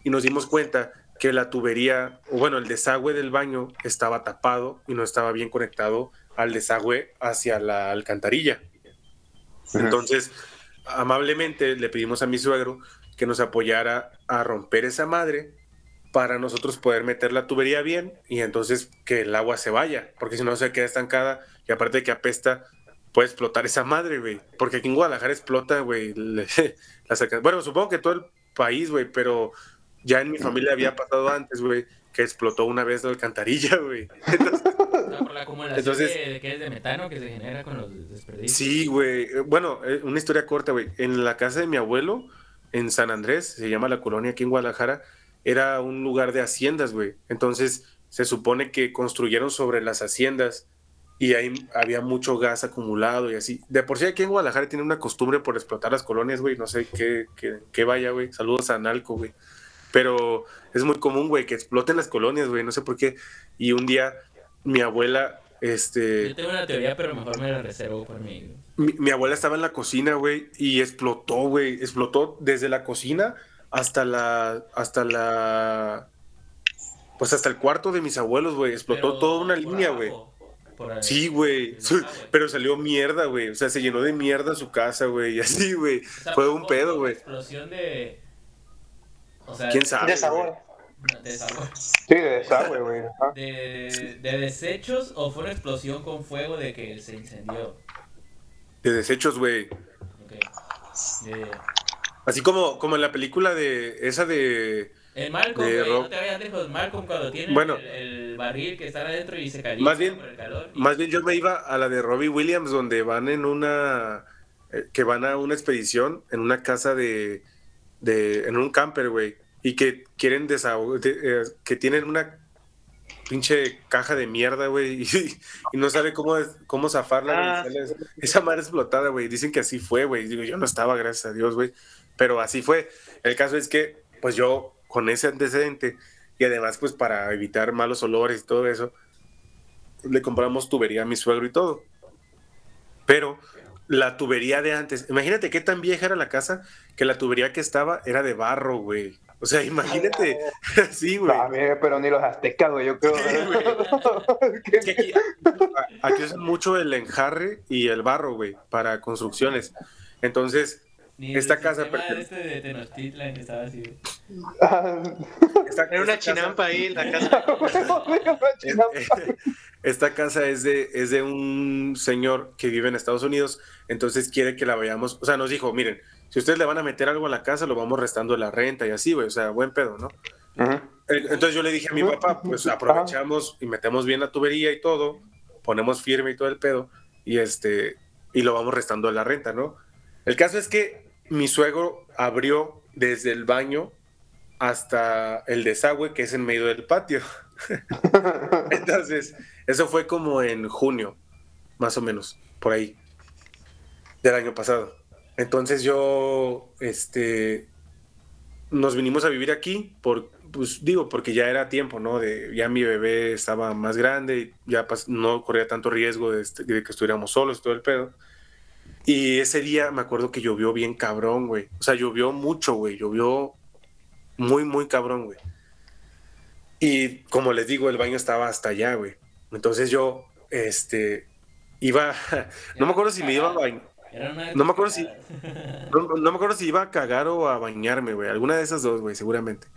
y nos dimos cuenta que la tubería, o bueno, el desagüe del baño estaba tapado y no estaba bien conectado al desagüe hacia la alcantarilla. Entonces, amablemente le pedimos a mi suegro que nos apoyara a romper esa madre para nosotros poder meter la tubería bien y entonces que el agua se vaya, porque si no se queda estancada y aparte de que apesta, puede explotar esa madre, güey. Porque aquí en Guadalajara explota, güey. Bueno, supongo que todo el país, güey, pero ya en mi familia había pasado antes, güey, que explotó una vez la alcantarilla, güey. No, por la acumulación Entonces- de, de que es de metano que se genera con los desperdicios. Sí, güey. Eh, Bueno, eh, una historia corta, güey. En la casa de mi abuelo, en San Andrés, se llama la colonia aquí en Guadalajara, era un lugar de haciendas, güey. Entonces, se supone que construyeron sobre las haciendas y ahí había mucho gas acumulado y así. De por sí aquí en Guadalajara tiene una costumbre por explotar las colonias, güey. No sé qué, qué, qué vaya, güey. Saludos a Nalco, güey. Pero es muy común, güey, que exploten las colonias, güey. No sé por qué. Y un día mi abuela, este... Yo tengo una teoría, pero mejor me la reservo por mí. Mi, mi abuela estaba en la cocina, güey, y explotó, güey. Explotó desde la cocina hasta la. hasta la. Pues hasta el cuarto de mis abuelos, güey. Explotó Pero toda una línea, güey. Sí, güey. Pero salió mierda, güey. O sea, se llenó de mierda su casa, güey. Y así, güey. O sea, Fue un fue pedo, una güey. explosión de. O sea, ¿Quién sabe? De sabor. De sabor. Sí, de desagüe, güey. De, de desechos o fue una explosión con fuego de que se incendió. De desechos, güey. Ok. De- Así como, como en la película de. esa de. El Malcolm, De Rob- no te vayas lejos. Malcolm cuando tiene Bueno. el, el barril que está adentro y se calienta Más bien- por el calor. y- Más bien yo me iba a la de Robbie Williams, donde van en una. eh, que van a una expedición en una casa de. de en un camper, güey. Y que quieren desahogar. que tienen una pinche caja de mierda, güey. Y, y no sabe cómo, cómo zafarla, Ah. güey. Sale Esa madre explotada, güey. Dicen que así fue, güey. Digo, yo no estaba, gracias a Dios, güey. Pero así fue. El caso es que, pues yo, con ese antecedente, y además, pues para evitar malos olores y todo eso, le compramos tubería a mi suegro y todo. Pero la tubería de antes, imagínate qué tan vieja era la casa que la tubería que estaba era de barro, güey. O sea, imagínate, sí, güey. Pero ni los aztecas, güey, yo creo. Sí, Es que aquí, aquí usan mucho el enjarre y el barro, güey, para construcciones. Entonces, Ni esta el casa pertenece- este de Tenochtitlan que estaba así. güey. esta, Era una casa- chinampa ahí en la casa. Esta casa es de, es de un señor que vive en Estados Unidos, entonces quiere que la vayamos, o sea, nos dijo, miren, si ustedes le van a meter algo a la casa, lo vamos restando la renta y así, güey, o sea, buen pedo, ¿no? Eh, Entonces yo le dije a mi papá, pues aprovechamos y metemos bien la tubería y todo, ponemos firme y todo el pedo, y este, y lo vamos restando de la renta, ¿no? El caso es que mi suegro abrió desde el baño hasta el desagüe que es en medio del patio. Entonces, eso fue como en junio, más o menos, por ahí, del año pasado. Entonces yo, este, nos vinimos a vivir aquí, por, pues digo, porque ya era tiempo, ¿no? De, ya mi bebé estaba más grande, ya pas- no corría tanto riesgo de, este- de que estuviéramos solos, todo el pedo. Y ese día me acuerdo que llovió bien cabrón, güey. O sea, llovió mucho, güey. Llovió muy, muy cabrón, güey. Y como les digo, el baño estaba hasta allá, güey. Entonces yo, este, iba, no me acuerdo si me iba a bañar. No me acuerdo si- no me acuerdo si iba a cagar o a bañarme, güey. Alguna de esas dos, güey, seguramente.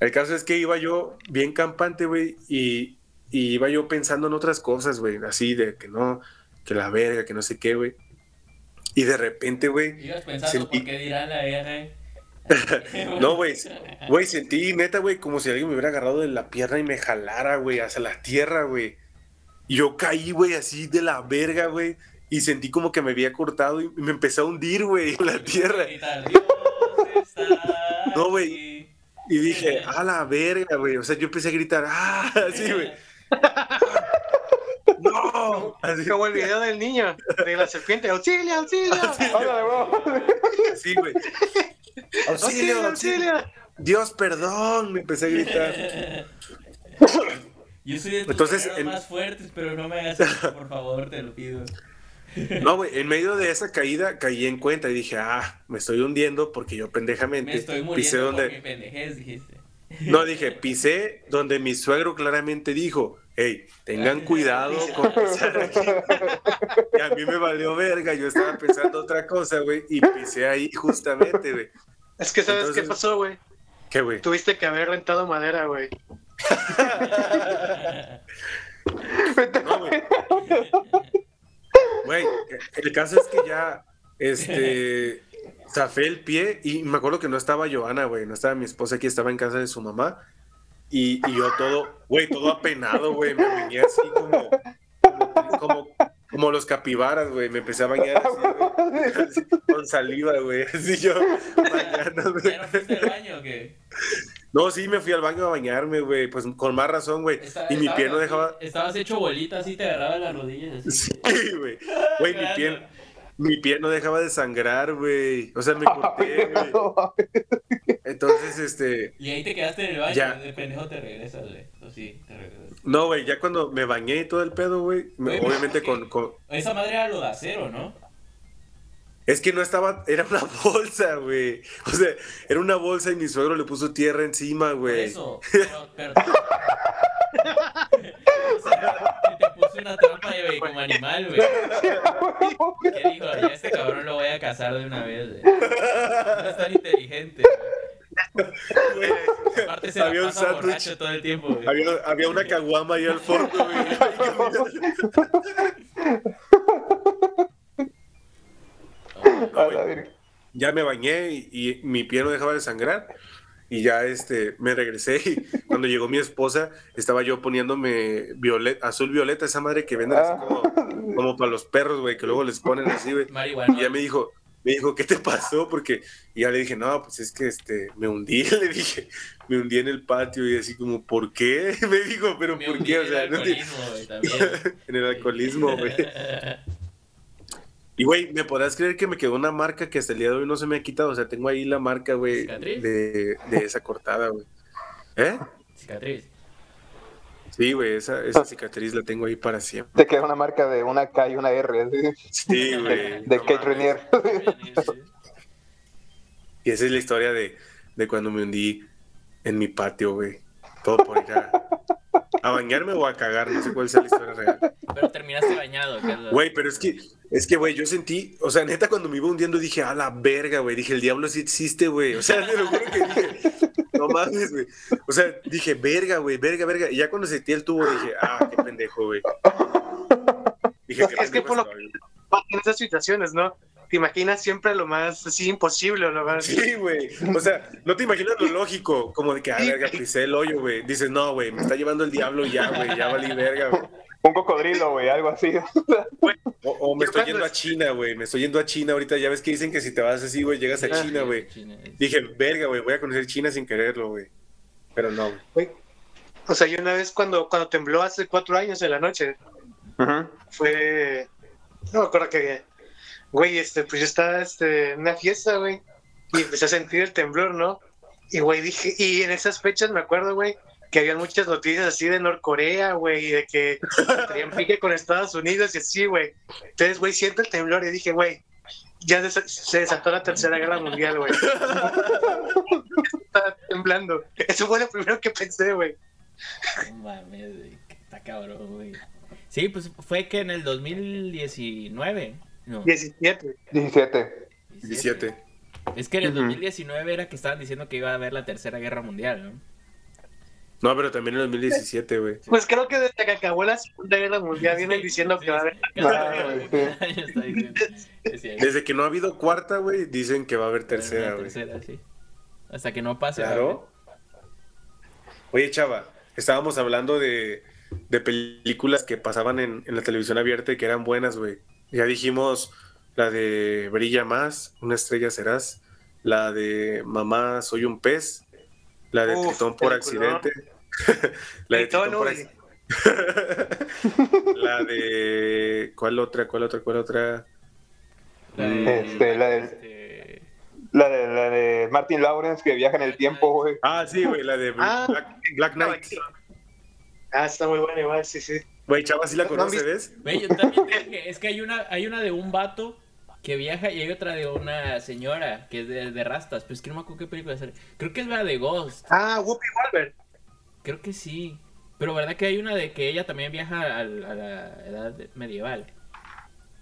El caso es que iba yo bien campante, güey, y, y iba yo pensando en otras cosas, güey, así de que no, que la verga, que no sé qué, güey. Y de repente, güey, Ibas pensando, Sentí- ¿por qué dirán la verga? no, güey, güey, sentí neta, güey, como si alguien me hubiera agarrado de la pierna y me jalara, güey, hacia la tierra, güey. Y yo caí, güey, así de la verga, güey, y sentí como que me había cortado y me empecé a hundir, güey, en la tierra. Gritar, "Dios está No, güey. aquí". Y dije, a la verga, güey. O sea, yo empecé a gritar, ah, así, güey. No, así, Como el video del niño, de la serpiente. ¡Auxilio, auxilio! Güey. así, güey. Auxilio, ¡Auxilio, auxilio. auxilio! Dios, perdón, me empecé a gritar. Yo soy de tus Entonces, en- más fuertes, pero no me hagas eso, por favor, te lo pido. No, güey, en medio de esa caída caí en cuenta y dije, ah, me estoy hundiendo porque yo pendejamente Me estoy pisé muriendo por mi donde. pendejez, dijiste. No, dije, pisé donde mi suegro claramente dijo, hey, tengan cuidado con pisar aquí. Y a mí me valió verga, yo estaba pensando otra cosa, güey, y pisé ahí justamente, güey. Es que, ¿sabes Entonces- qué pasó, güey? ¿Qué, güey? Tuviste que haber rentado madera, güey. No, güey. Güey, el caso es que ya, este, zafé el pie y me acuerdo que no estaba Joana, güey, no estaba mi esposa aquí, estaba en casa de su mamá y, y yo todo, güey, todo apenado, güey, me venía así como, como, como, como los capibaras, güey, me empecé a bañar así, güey, con saliva, güey, así yo bañándome. ¿Ya no fuiste al baño o qué? No, sí, me fui al baño a bañarme, güey, pues con más razón, güey, y mi pie no dejaba... Estabas hecho bolita así, te agarraba las rodillas así. Sí, güey. Güey, mi pie, mi pie no dejaba de sangrar, güey. O sea, me corté, güey. Entonces, este. Y ahí te quedaste en el baño, Ya. de pendejo te regresas, güey. O sí, te regresas. No, güey, ya cuando me bañé y todo el pedo, güey. me- Güey, Obviamente con, con- Esa madre era lo de acero, ¿no? Es que no estaba. Era una bolsa, güey. O sea, era una bolsa y mi suegro le puso tierra encima, güey. eso. Pero, pero... o sea, que te puso una trampa de, güey, como animal, güey. ¿Qué dijo? Ya este cabrón lo voy a cazar de una vez, güey. No es tan inteligente, güey. Aparte se Había un pasa borracho todo el tiempo, güey. Había, había una caguama ahí al fondo, güey. A la verga. ya me bañé y, y mi pie no dejaba de sangrar y ya este me regresé y cuando llegó mi esposa estaba yo poniéndome violeta, azul violeta, esa madre que venden así como, como para los perros, güey, que luego les ponen así, güey. Marihuana. Y ya me dijo, me dijo, ¿qué te pasó? Porque y ya le dije, no, pues es que este, me hundí, le dije, me hundí en el patio y así como, ¿por qué? Me dijo, pero Me ¿por hundí qué? O en sea, el no alcoholismo, güey, también. en el alcoholismo, güey. Y, güey, ¿me podrás creer que me quedó una marca que hasta el día de hoy no se me ha quitado? O sea, tengo ahí la marca, güey, de, de esa cortada, güey. ¿Eh? Cicatriz. Sí, güey, esa, esa cicatriz la tengo ahí para siempre. Te queda una marca de una K y una R. Sí, güey. De no Kate. Rainier. Y esa es la historia de, de cuando me hundí en mi patio, güey. Todo por ir a, a bañarme o a cagar, no sé cuál sea la historia real. Pero terminaste bañado, que es lo- Güey, pero es que, es que, güey, yo sentí, o sea, neta, cuando me iba hundiendo dije, a la verga, güey. Dije, el diablo sí existe, güey. O sea, te lo juro que dije, no mames, güey. O sea, dije, verga, güey, verga, verga. Y ya cuando sentí el tubo dije, ah, qué pendejo, güey. Dije, qué Es que pendejo por lo- estoy. En esas situaciones, ¿no? Te imaginas siempre lo más así imposible, lo más. Sí, güey. O sea, no te imaginas lo lógico, como de que, ah, verga, pisé el hoyo, güey. Dices, no, güey, me está llevando el diablo ya, güey, ya valí verga, güey. Un cocodrilo, güey, algo así. O, o me estoy yendo a China, güey. Me estoy yendo a China ahorita. Ya ves que dicen que si te vas así, güey, llegas a Ah, China, güey. Dije, verga, güey, voy a conocer China sin quererlo, güey. Pero no, güey. O sea, yo una vez cuando, cuando tembló hace cuatro años en la noche, fue. No me acuerdo que. Güey, este, pues yo estaba este, en una fiesta, güey. Y empecé a sentir el temblor, ¿no? Y, güey, dije. Y en esas fechas me acuerdo, güey, que habían muchas noticias así de Norcorea, güey, y de que tenían pique con Estados Unidos y así, güey. Entonces, güey, siento el temblor y dije, güey, ya se desató la tercera guerra mundial, güey. Estaba temblando. Eso fue lo primero que pensé, güey. No mames, güey, está cabrón, güey. Sí, pues fue que en el 2019. No, 17. 17. 17. Es que en el Ujú. 2019 era que estaban diciendo que iba a haber la tercera guerra mundial, ¿no? No, pero también en el 2017, güey. Pues creo que desde que acabó la Segunda Guerra Mundial vienen diciendo que va a haber. Desde que no ha habido cuarta, güey, dicen que va a haber La tercera, güey. tercera, sí. Hasta que no pase. Claro. Oye, chava, estábamos hablando de, de películas que pasaban en, en la televisión abierta y que eran buenas, güey. Ya dijimos la de Brilla más, una estrella serás, la de Mamá soy un pez, la de Uf, Tritón por accidente, la de Tritón, Tritón por uy. accidente, la de ¿cuál otra? ¿Cuál otra? ¿Cuál otra? La de- Este, la del- este, La de, la de Martin Lawrence que viaja en el tiempo, güey. Ah, sí, güey, la de Ah. Black, Black Knight. Ah, está muy buena, igual, sí, sí. Güey, chava, ¿sí la ¿No han conoces, ves? Güey, yo también dije, es que hay una, hay una de un vato que viaja y hay otra de una señora que es de, de rastas, pero es que no me acuerdo qué película es. Creo que es la de Ghost, Ah, Whoopi Goldberg. creo que sí. Pero verdad que hay una de que ella también viaja a, la edad medieval.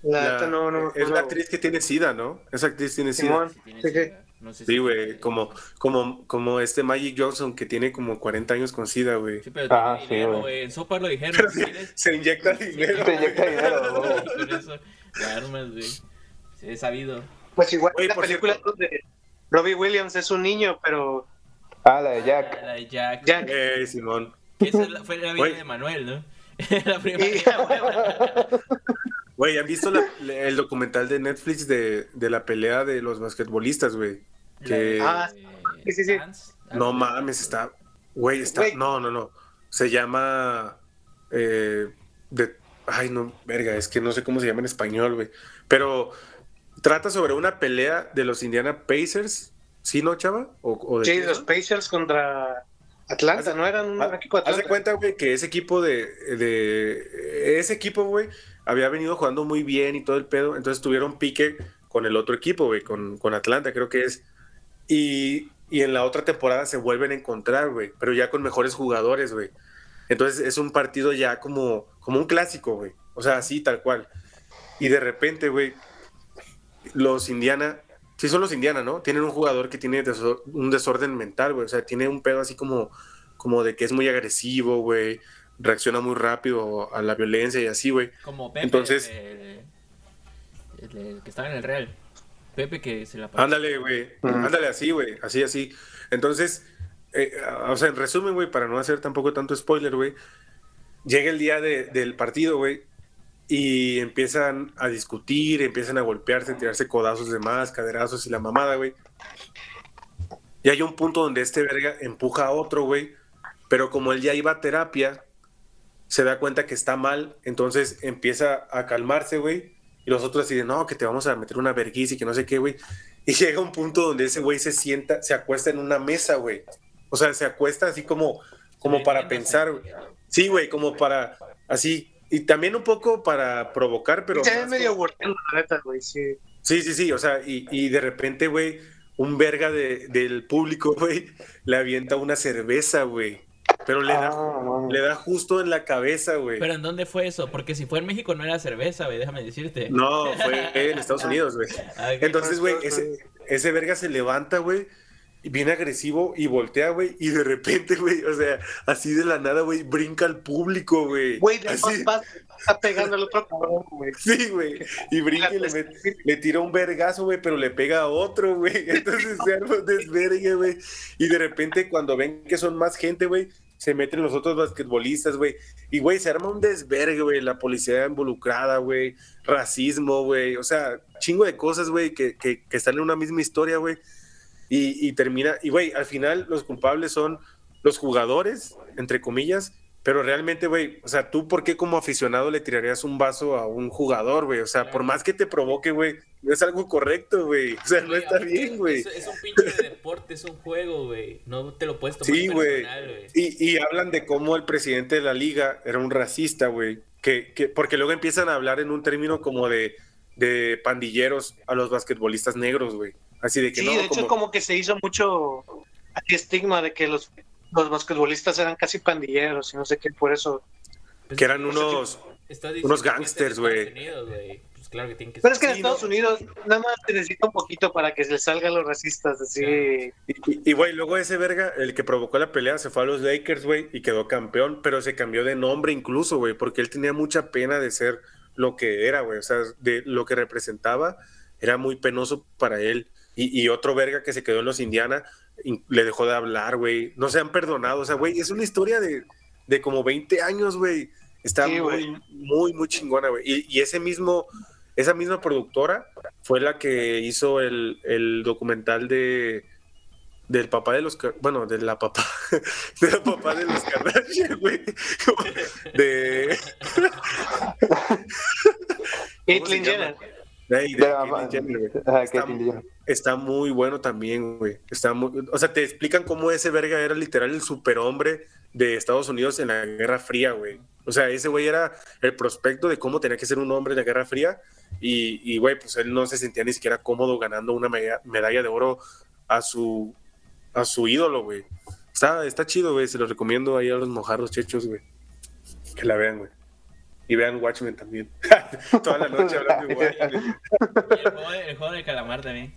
La, La- neta no, no. es no. la actriz que tiene SIDA, ¿no? Esa actriz tiene SIDA. Si tiene Sí, sí. sida. No sé Sí, si- güey, como, como, como este Magic Johnson que tiene como 40 años con SIDA, güey. Sí, pero Ah, sí, dinero, güey. En Sopa lo dijeron. Si sí, se inyecta dinero. Se inyecta dinero, con eso, armas, güey. Sí, he sabido. Pues igual Oye, la película cierto. donde Robbie Williams es un niño, pero Ah, la de Jack. La de Jack. Jack. Eh, Simón. Que esa fue la vida de Manuel, ¿no? la primera güey. Güey, ¿han visto la- el documental de Netflix de, de la pelea de los basquetbolistas, güey? Que... Ah, sí, sí, sí. No mames, está... Güey, está... No, no, no. Se llama... eh, de... Ay, no, verga, es que no sé cómo se llama en español, güey. Pero trata sobre una pelea de los Indiana Pacers. ¿Sí, no, chava? ¿O, o de Sí, los? Pacers contra Atlanta, ¿no? Eran un Ah, equipo de Haz de Atlanta. cuenta, güey, que ese equipo de, de- Ese equipo, güey, había venido jugando muy bien y todo el pedo. Entonces tuvieron pique con el otro equipo, güey, con, con Atlanta, creo que es. Y, y en la otra temporada se vuelven a encontrar, güey, pero ya con mejores jugadores, güey. Entonces es un partido ya como, como un clásico, güey. O sea, así, tal cual. Y de repente, güey, los Indiana, sí son los Indiana, ¿no? Tienen un jugador que tiene un desorden mental, güey. O sea, tiene un pedo así como, como de que es muy agresivo, güey. Reacciona muy rápido a la violencia y así, güey. Como Pepe. Entonces- el, el- el que estaba en el Real. Pepe que se la pasó. Ándale, güey. Ándale así, güey. Así, así. Entonces, eh, o sea, en resumen, güey, para no hacer tampoco tanto spoiler, güey, llega el día de- del partido, güey, y empiezan a discutir, empiezan a golpearse, tirarse codazos de más, caderazos y la mamada, güey. Y hay un punto donde este verga empuja a otro, güey, pero como él ya iba a terapia, se da cuenta que está mal, entonces empieza a calmarse, güey, y los otros así de, no, que te vamos a meter una vergüenza y que no sé qué, güey. Y llega un punto donde ese güey se sienta, se acuesta en una mesa, güey. O sea, se acuesta así como, como para pensar, güey. Sí, güey, como para, así. Y también un poco para provocar, pero... Se ve medio la neta, güey, sí. Sí, sí, sí, o sea, y, y de repente, güey, un verga de- del público, güey, le avienta una cerveza, güey. Pero le, da, Ah, le da justo en la cabeza, güey. Pero ¿en dónde fue eso? Porque si fue en México no era cerveza, güey, déjame decirte. No, fue en Estados Unidos, güey. Ah. Entonces, güey, ese, ese verga se levanta, güey, y viene agresivo y voltea, güey, y de repente, güey, o sea, así de la nada, güey, brinca al público, güey. Güey, de Así- está pegando al otro cabrón, güey. Sí, güey. Y brinca y le, met- le tira un vergazo, güey, pero le pega a otro, güey. Entonces se arma un desvergue, güey. Y de repente, cuando ven que son más gente, güey, se meten los otros basquetbolistas, güey. Y, güey, se arma un desvergue, güey. La policía involucrada, güey. Racismo, güey. O sea, chingo de cosas, güey, que, que, que están en una misma historia, güey. Y, y termina, y, güey, al final los culpables son los jugadores, entre comillas, pero realmente, güey, o sea, tú, ¿por qué como aficionado le tirarías un vaso a un jugador, güey? O sea, por más que te provoque, güey, no es algo correcto, güey. O sea, no está bien, güey. Es, es un pinche deporte, es un juego, güey. No te lo puedes tomar Sí, güey. Y, y hablan de cómo el presidente de la liga era un racista, güey. Que, que, porque luego empiezan a hablar en un término como de, de pandilleros a los basquetbolistas negros, güey. Así de que Sí, no, de hecho, como, como que se hizo mucho estigma de que los, los basquetbolistas eran casi pandilleros y no sé qué, por eso. Pues, que eran pues, unos... unos gangsters, güey. Pues claro que tienen que Pero es que en Sí, Estados no. Unidos nada más se necesita un poquito para que se les salgan los racistas, así. Y, güey, luego ese verga, el que provocó la pelea, se fue a los Lakers, güey, y quedó campeón, pero se cambió de nombre incluso, güey, porque él tenía mucha pena de ser lo que era, güey, o sea, de lo que representaba, era muy penoso para él. Y, y otro verga que se quedó en los Indiana, in- le dejó de hablar, güey, no se han perdonado, o sea, güey, es una historia de, de como 20 años, güey, está Sí, muy, muy, muy chingona, güey. Y, y ese mismo, esa misma productora fue la que hizo el, el documental de del papá de los bueno de la papá de la papá de los Kardashian güey de Caitlyn? Jenner. De la Jenner. Ajá, Está- muy bueno también, güey. Está muy, o sea, te explican cómo ese verga era literal el superhombre de Estados Unidos en la Guerra Fría, güey. O sea, ese güey era el prospecto de cómo tenía que ser un hombre en la Guerra Fría y, y, güey, pues él no se sentía ni siquiera cómodo ganando una medalla, medalla de oro a su, a su ídolo, güey. Está, está chido, güey. Se lo recomiendo ahí a los mojarros chechos, güey. Que la vean, güey. Y vean Watchmen también. Toda la noche hablando de Watchmen. El juego, de- el juego del calamar también.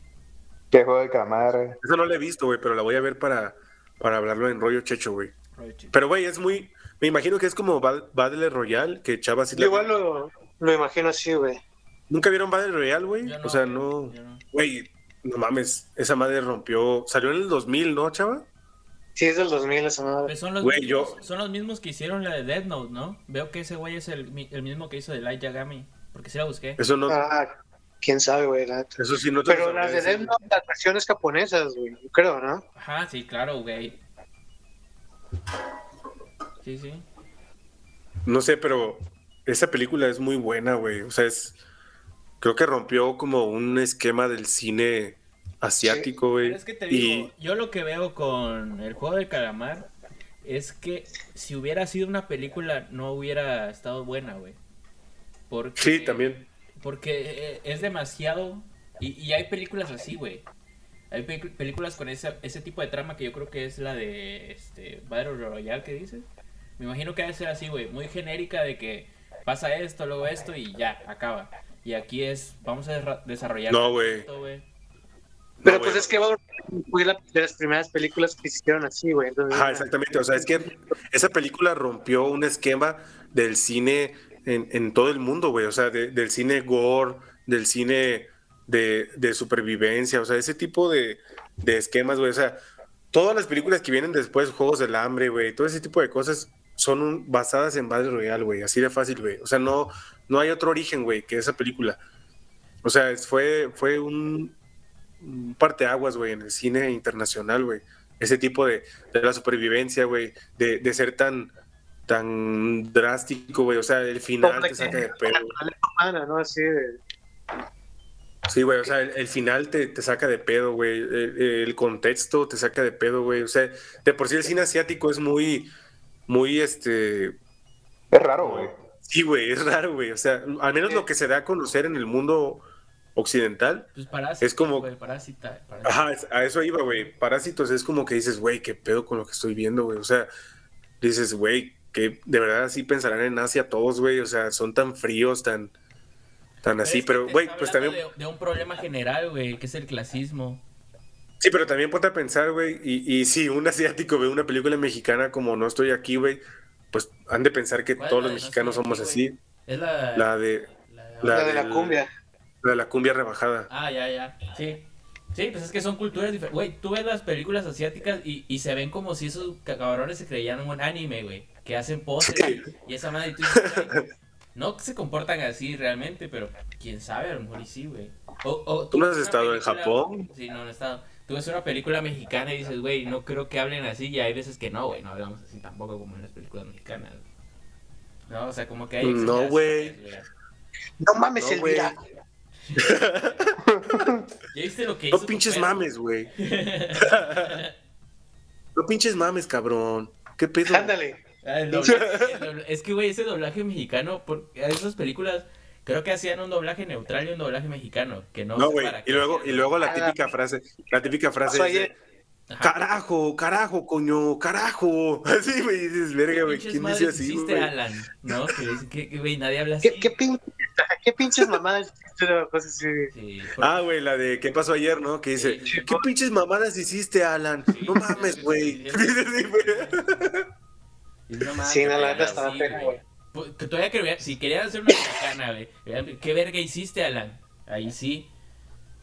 Que juego de calamar. Eso no lo he visto, güey, pero la voy a ver para, para hablarlo en rollo checho, güey. Pero, güey, es muy. Me imagino que es como Ba- Battle Royale, que Chava sí Yo la- igual lo, lo imagino así, güey. ¿Nunca vieron Battle Royale, güey? O sea, güey, no. yo no. Güey, no mames. Esa madre rompió. Salió en el 2000, ¿no, Chava? Sí, es del 2000 esa madre. Pues son los, Güey, mismos, yo- son los mismos que hicieron la de Death Note, ¿no? Veo que ese güey es el, mi- el mismo que hizo de Light Yagami. Porque sí la busqué. Eso no. Ah, quién sabe, güey. la. Eso sí, no te Pero las de. Death Note, las versiones japonesas, güey. Yo creo, ¿no? Ajá, sí, claro, güey. Sí, sí. No sé, pero esa película es muy buena, güey. O sea, es. Creo que rompió como un esquema del cine asiático, güey. Pero es que te y digo, yo lo que veo con el juego del calamar es que si hubiera sido una película no hubiera estado buena, güey. Porque, sí, también. Porque eh, es demasiado... Y, y hay películas así, güey. Hay pe- películas con ese, ese tipo de trama que yo creo que es la de este Battle Royale que dices. Me imagino que debe ser así, güey. Muy genérica de que pasa esto, luego esto y ya, acaba. Y aquí es, vamos a desarrollar... No, güey. Pero No, pues es que fue la, de las primeras películas que hicieron así, güey. Entonces, Ajá, exactamente. O sea, es que esa película rompió un esquema del cine en, en todo el mundo, güey. O sea, de- del cine gore, del cine de, de supervivencia, o sea, ese tipo de, de esquemas, güey. O sea, todas las películas que vienen después, Juegos del Hambre, güey, todo ese tipo de cosas son un- basadas en Battle Royale, güey. Así de fácil, güey. O sea, no, no hay otro origen, güey, que esa película. O sea, fue, fue un, un parteaguas, güey, en el cine internacional, güey. Ese tipo de, de la supervivencia, güey, de, de ser tan, tan drástico, güey. O sea, el final te saca de pedo. Sí, güey, o sea, el, el final te, te saca de pedo, güey. El, el contexto te saca de pedo, güey. O sea, de por sí el cine asiático es muy, muy, este... Es raro, güey. Sí, güey, es raro, güey. O sea, al menos lo que se da a conocer en el mundo occidental. Pues parásita, Es como- güey, parásita, parásita. Ajá, es- a eso iba, güey. Parásitos es como que dices, güey, qué pedo con lo que estoy viendo, güey. O sea, dices, güey, que de verdad así pensarán en Asia todos, güey. O sea, son tan fríos, tan, tan así. es que Pero, güey, pues también... De, de un problema general, güey, que es el clasismo. Sí, pero también ponte a pensar, güey, y, y si un asiático ve una película mexicana como No estoy aquí, güey, pues han de pensar que ¿Cuál es todos los mexicanos somos aquí, así. Es la... La de la- la La de la cumbia. La de la cumbia rebajada. Ah, ya, ya. Sí. Sí, pues es que son culturas diferentes. Güey, tú ves las películas asiáticas y, y se ven como si esos cabrones se creían un anime, güey. Que hacen poses Sí. y esa madre. y tú dices, no se comportan así realmente, pero quién sabe, a lo mejor y sí, güey. O, o ¿Tú no has estado en Japón? Sí, no, no he estado. Tú ves una película mexicana y dices, güey, no creo que hablen así. Y hay veces que no, güey, no hablamos así tampoco como en las películas mexicanas. No, o sea, como que hay. No, güey. No mames, No. Elvira. ¿Ya viste lo que No hizo pinches perro? mames, güey. No pinches mames, cabrón. ¿Qué pedo? Ándale. Es que, güey, ese doblaje mexicano, por esas películas, creo que hacían un doblaje neutral y un doblaje mexicano, que no, güey. Y luego, y luego la Ah. típica frase, la típica frase es. Ajá. carajo, carajo, coño, carajo. Así, güey, dices, verga, ¿Qué güey. pinches ¿Quién dice así, hiciste, güey? Alan? ¿No? Que dicen que, que, güey, nadie habla así. ¿Qué, qué, pin- ¿Qué pinches mamadas? Sí, por- Ah, güey, la de ¿qué pasó ayer, no? Que dice, Sí. ¿qué pinches mamadas hiciste, Alan? Sí. No mames, güey. Sí. No, la neta estaba feo, güey. Pues, Que todavía que si querían hacer una mexicana, güey. ¿Qué verga hiciste, Alan? Ahí sí.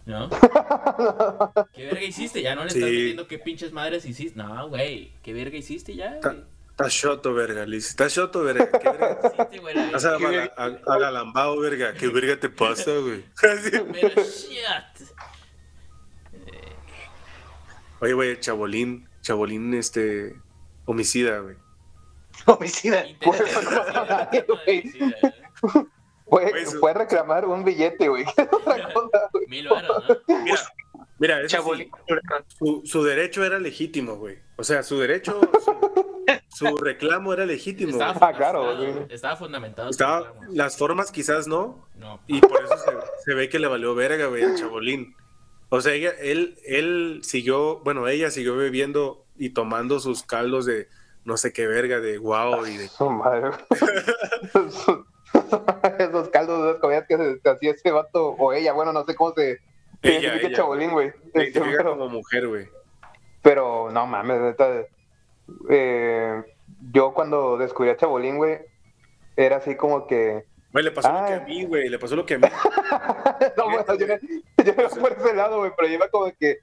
¿No? ¿Qué verga hiciste? Ya no le estás diciendo qué pinches madres hiciste. No, güey. ¿Qué verga hiciste ya, güey? Está shoto, verga, Liz. Está shoto, verga. ¿Qué verga? Hiciste, güey, verga. agalambado. ¿Qué verga te pasa, güey? Así. Pero shit. Oye, güey, Chabolín, Chabolín, este, homicida, güey. Homicida. Fue, fue a reclamar un billete, güey. Otra cosa, güey. Mil varos, ¿no? Mira, mira, eso sí, Chabolín. su, su derecho era legítimo, güey. O sea, su derecho, su, su reclamo era legítimo. Estaba güey. Ah, claro, güey. Estaba fundamentado. Estaba, las formas quizás no, No. y por eso se, se ve que le valió verga, güey, a Chabolín. O sea, ella, él, él siguió, bueno, ella siguió bebiendo y tomando sus caldos de no sé qué verga, de guau y de... Su madre. Esos caldos, esas comidas que se hacía ese vato, o ella, bueno, no sé cómo se Ella, ella. Chabolín, güey. Se Este, identifica pero, como mujer, güey. pero no mames, neta. eh, yo cuando descubrí a Chabolín, güey, era así como que. Güey, le pasó lo que Ah. a mí, güey, le pasó lo que a mí. no, bueno, yo, yo no iba por ese lado, güey, pero yo iba como que.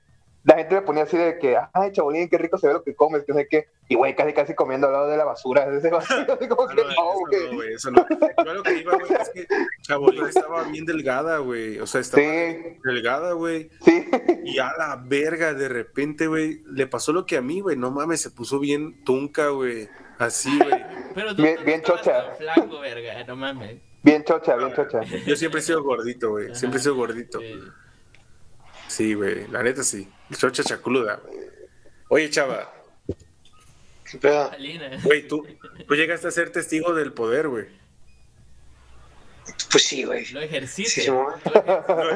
La gente me ponía así de que, ay, Chabolín, qué rico se ve lo que comes, que no sé qué. Y, güey, casi, casi comiendo al lado de la basura. Ese vacío, así como que no, no, eso güey. no, güey, eso no. Yo lo que iba, güey, es que Chabolín estaba bien delgada, güey. O sea, estaba Sí. delgada, güey. Sí, Y a la verga, de repente, güey, le pasó lo que a mí, güey. No mames, se puso bien tunca, güey. Así, güey. Pero tú Bien- chocha. flaco, verga. No mames. bien chocha, bien chocha. Yo siempre he sido gordito, güey. Siempre he sido gordito. Sí, güey. La neta sí. Chocha chaculuda. Oye, chava. ¿Qué pedo? Güey, tú, tú llegaste a ser testigo del poder, güey. Pues sí, güey. Lo ejerciste. Sí. Lo,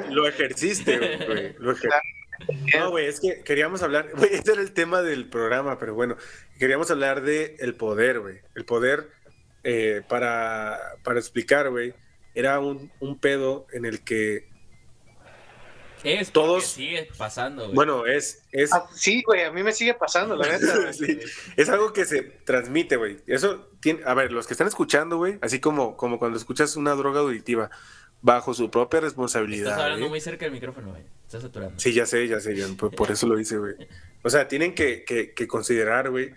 lo ejerciste, güey. Lo ejer- No, güey, es que queríamos hablar, güey, ese era el tema del programa, pero bueno, queríamos hablar de el poder, güey. El poder, eh, para, para explicar, güey, era un, un pedo en el que, Es Todos- todos sigue pasando, güey. bueno, es, es, Ah, sí, güey, a mí me sigue pasando, la neta. sí, es algo que se transmite, güey. Eso tiene, a ver, los que están escuchando, güey, así como, como cuando escuchas una droga auditiva, bajo su propia responsabilidad. Estás hablando ¿eh? muy cerca del micrófono, güey. Estás saturando. Sí, ya sé, ya sé, ya, por, por eso lo hice, güey. O sea, tienen que, que- que considerar, güey,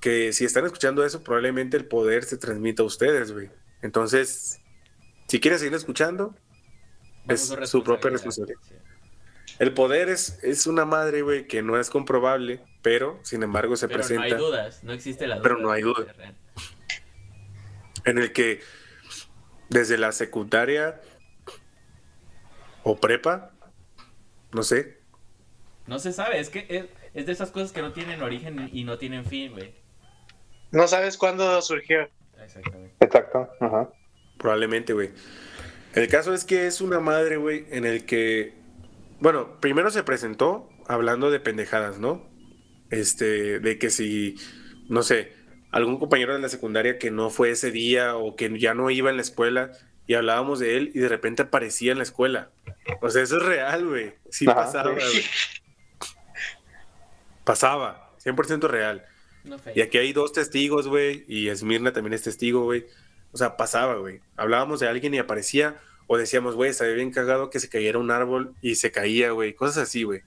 que si están escuchando eso, probablemente el poder se transmita a ustedes, güey. Entonces, si quieren seguir escuchando, es su propia responsabilidad. Sí. El poder es, es una madre, güey, que no es comprobable, pero, sin embargo, se Pero no presenta hay dudas, no existe la duda. Pero no hay duda. en el que desde la secundaria o prepa, no sé, No se sabe, es que es, es de esas cosas que no tienen origen y no tienen fin, güey. No sabes cuándo surgió. Exactamente. Exacto. Ajá. Probablemente, güey. El caso es que es una madre, güey, en el que, bueno, primero se presentó hablando de pendejadas, ¿no? Este, de que si, no sé, algún compañero de la secundaria que no fue ese día o que ya no iba en la escuela y hablábamos de él y de repente aparecía en la escuela. O sea, eso es real, güey. Sí Ajá, pasaba, sí. güey. Pasaba, 100% real. No. Y aquí hay dos testigos, güey, y Esmirna también es testigo, güey. O sea, pasaba, güey. Hablábamos de alguien y aparecía, o decíamos, güey, estaría bien cagado que se cayera un árbol y se caía, güey. Cosas así, güey.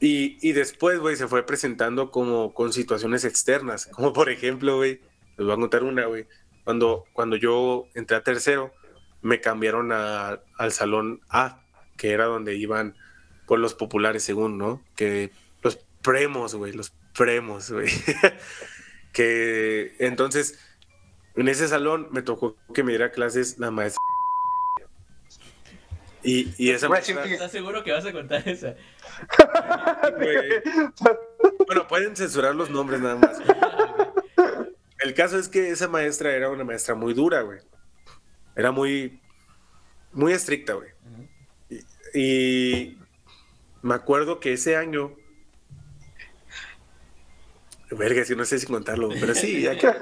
Y, y después, güey, se fue presentando como con situaciones externas. Como por ejemplo, güey, les voy a contar una, güey. Cuando, cuando yo entré a tercero, me cambiaron a- al salón A, que era donde iban por los populares, según, ¿no? Que los premos, güey, los premos, güey. que entonces, en ese salón me tocó que me diera clases la maestra. Y, y esa maestra-. ¿Estás seguro que vas a contar esa? Bueno, pueden censurar los nombres nada más. güey. El caso es que esa maestra era una maestra muy dura, güey. Era muy, muy estricta, güey. Y, y me acuerdo que ese año. Verga, si no sé si contarlo, pero sí, ya que-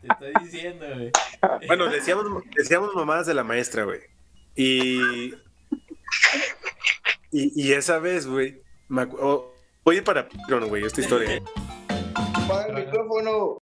Te estoy diciendo, güey. Bueno, decíamos, decíamos mamadas de la maestra, güey. Y, y. y esa vez, güey. me acu- oh, voy a ir para güey, esta historia. Padre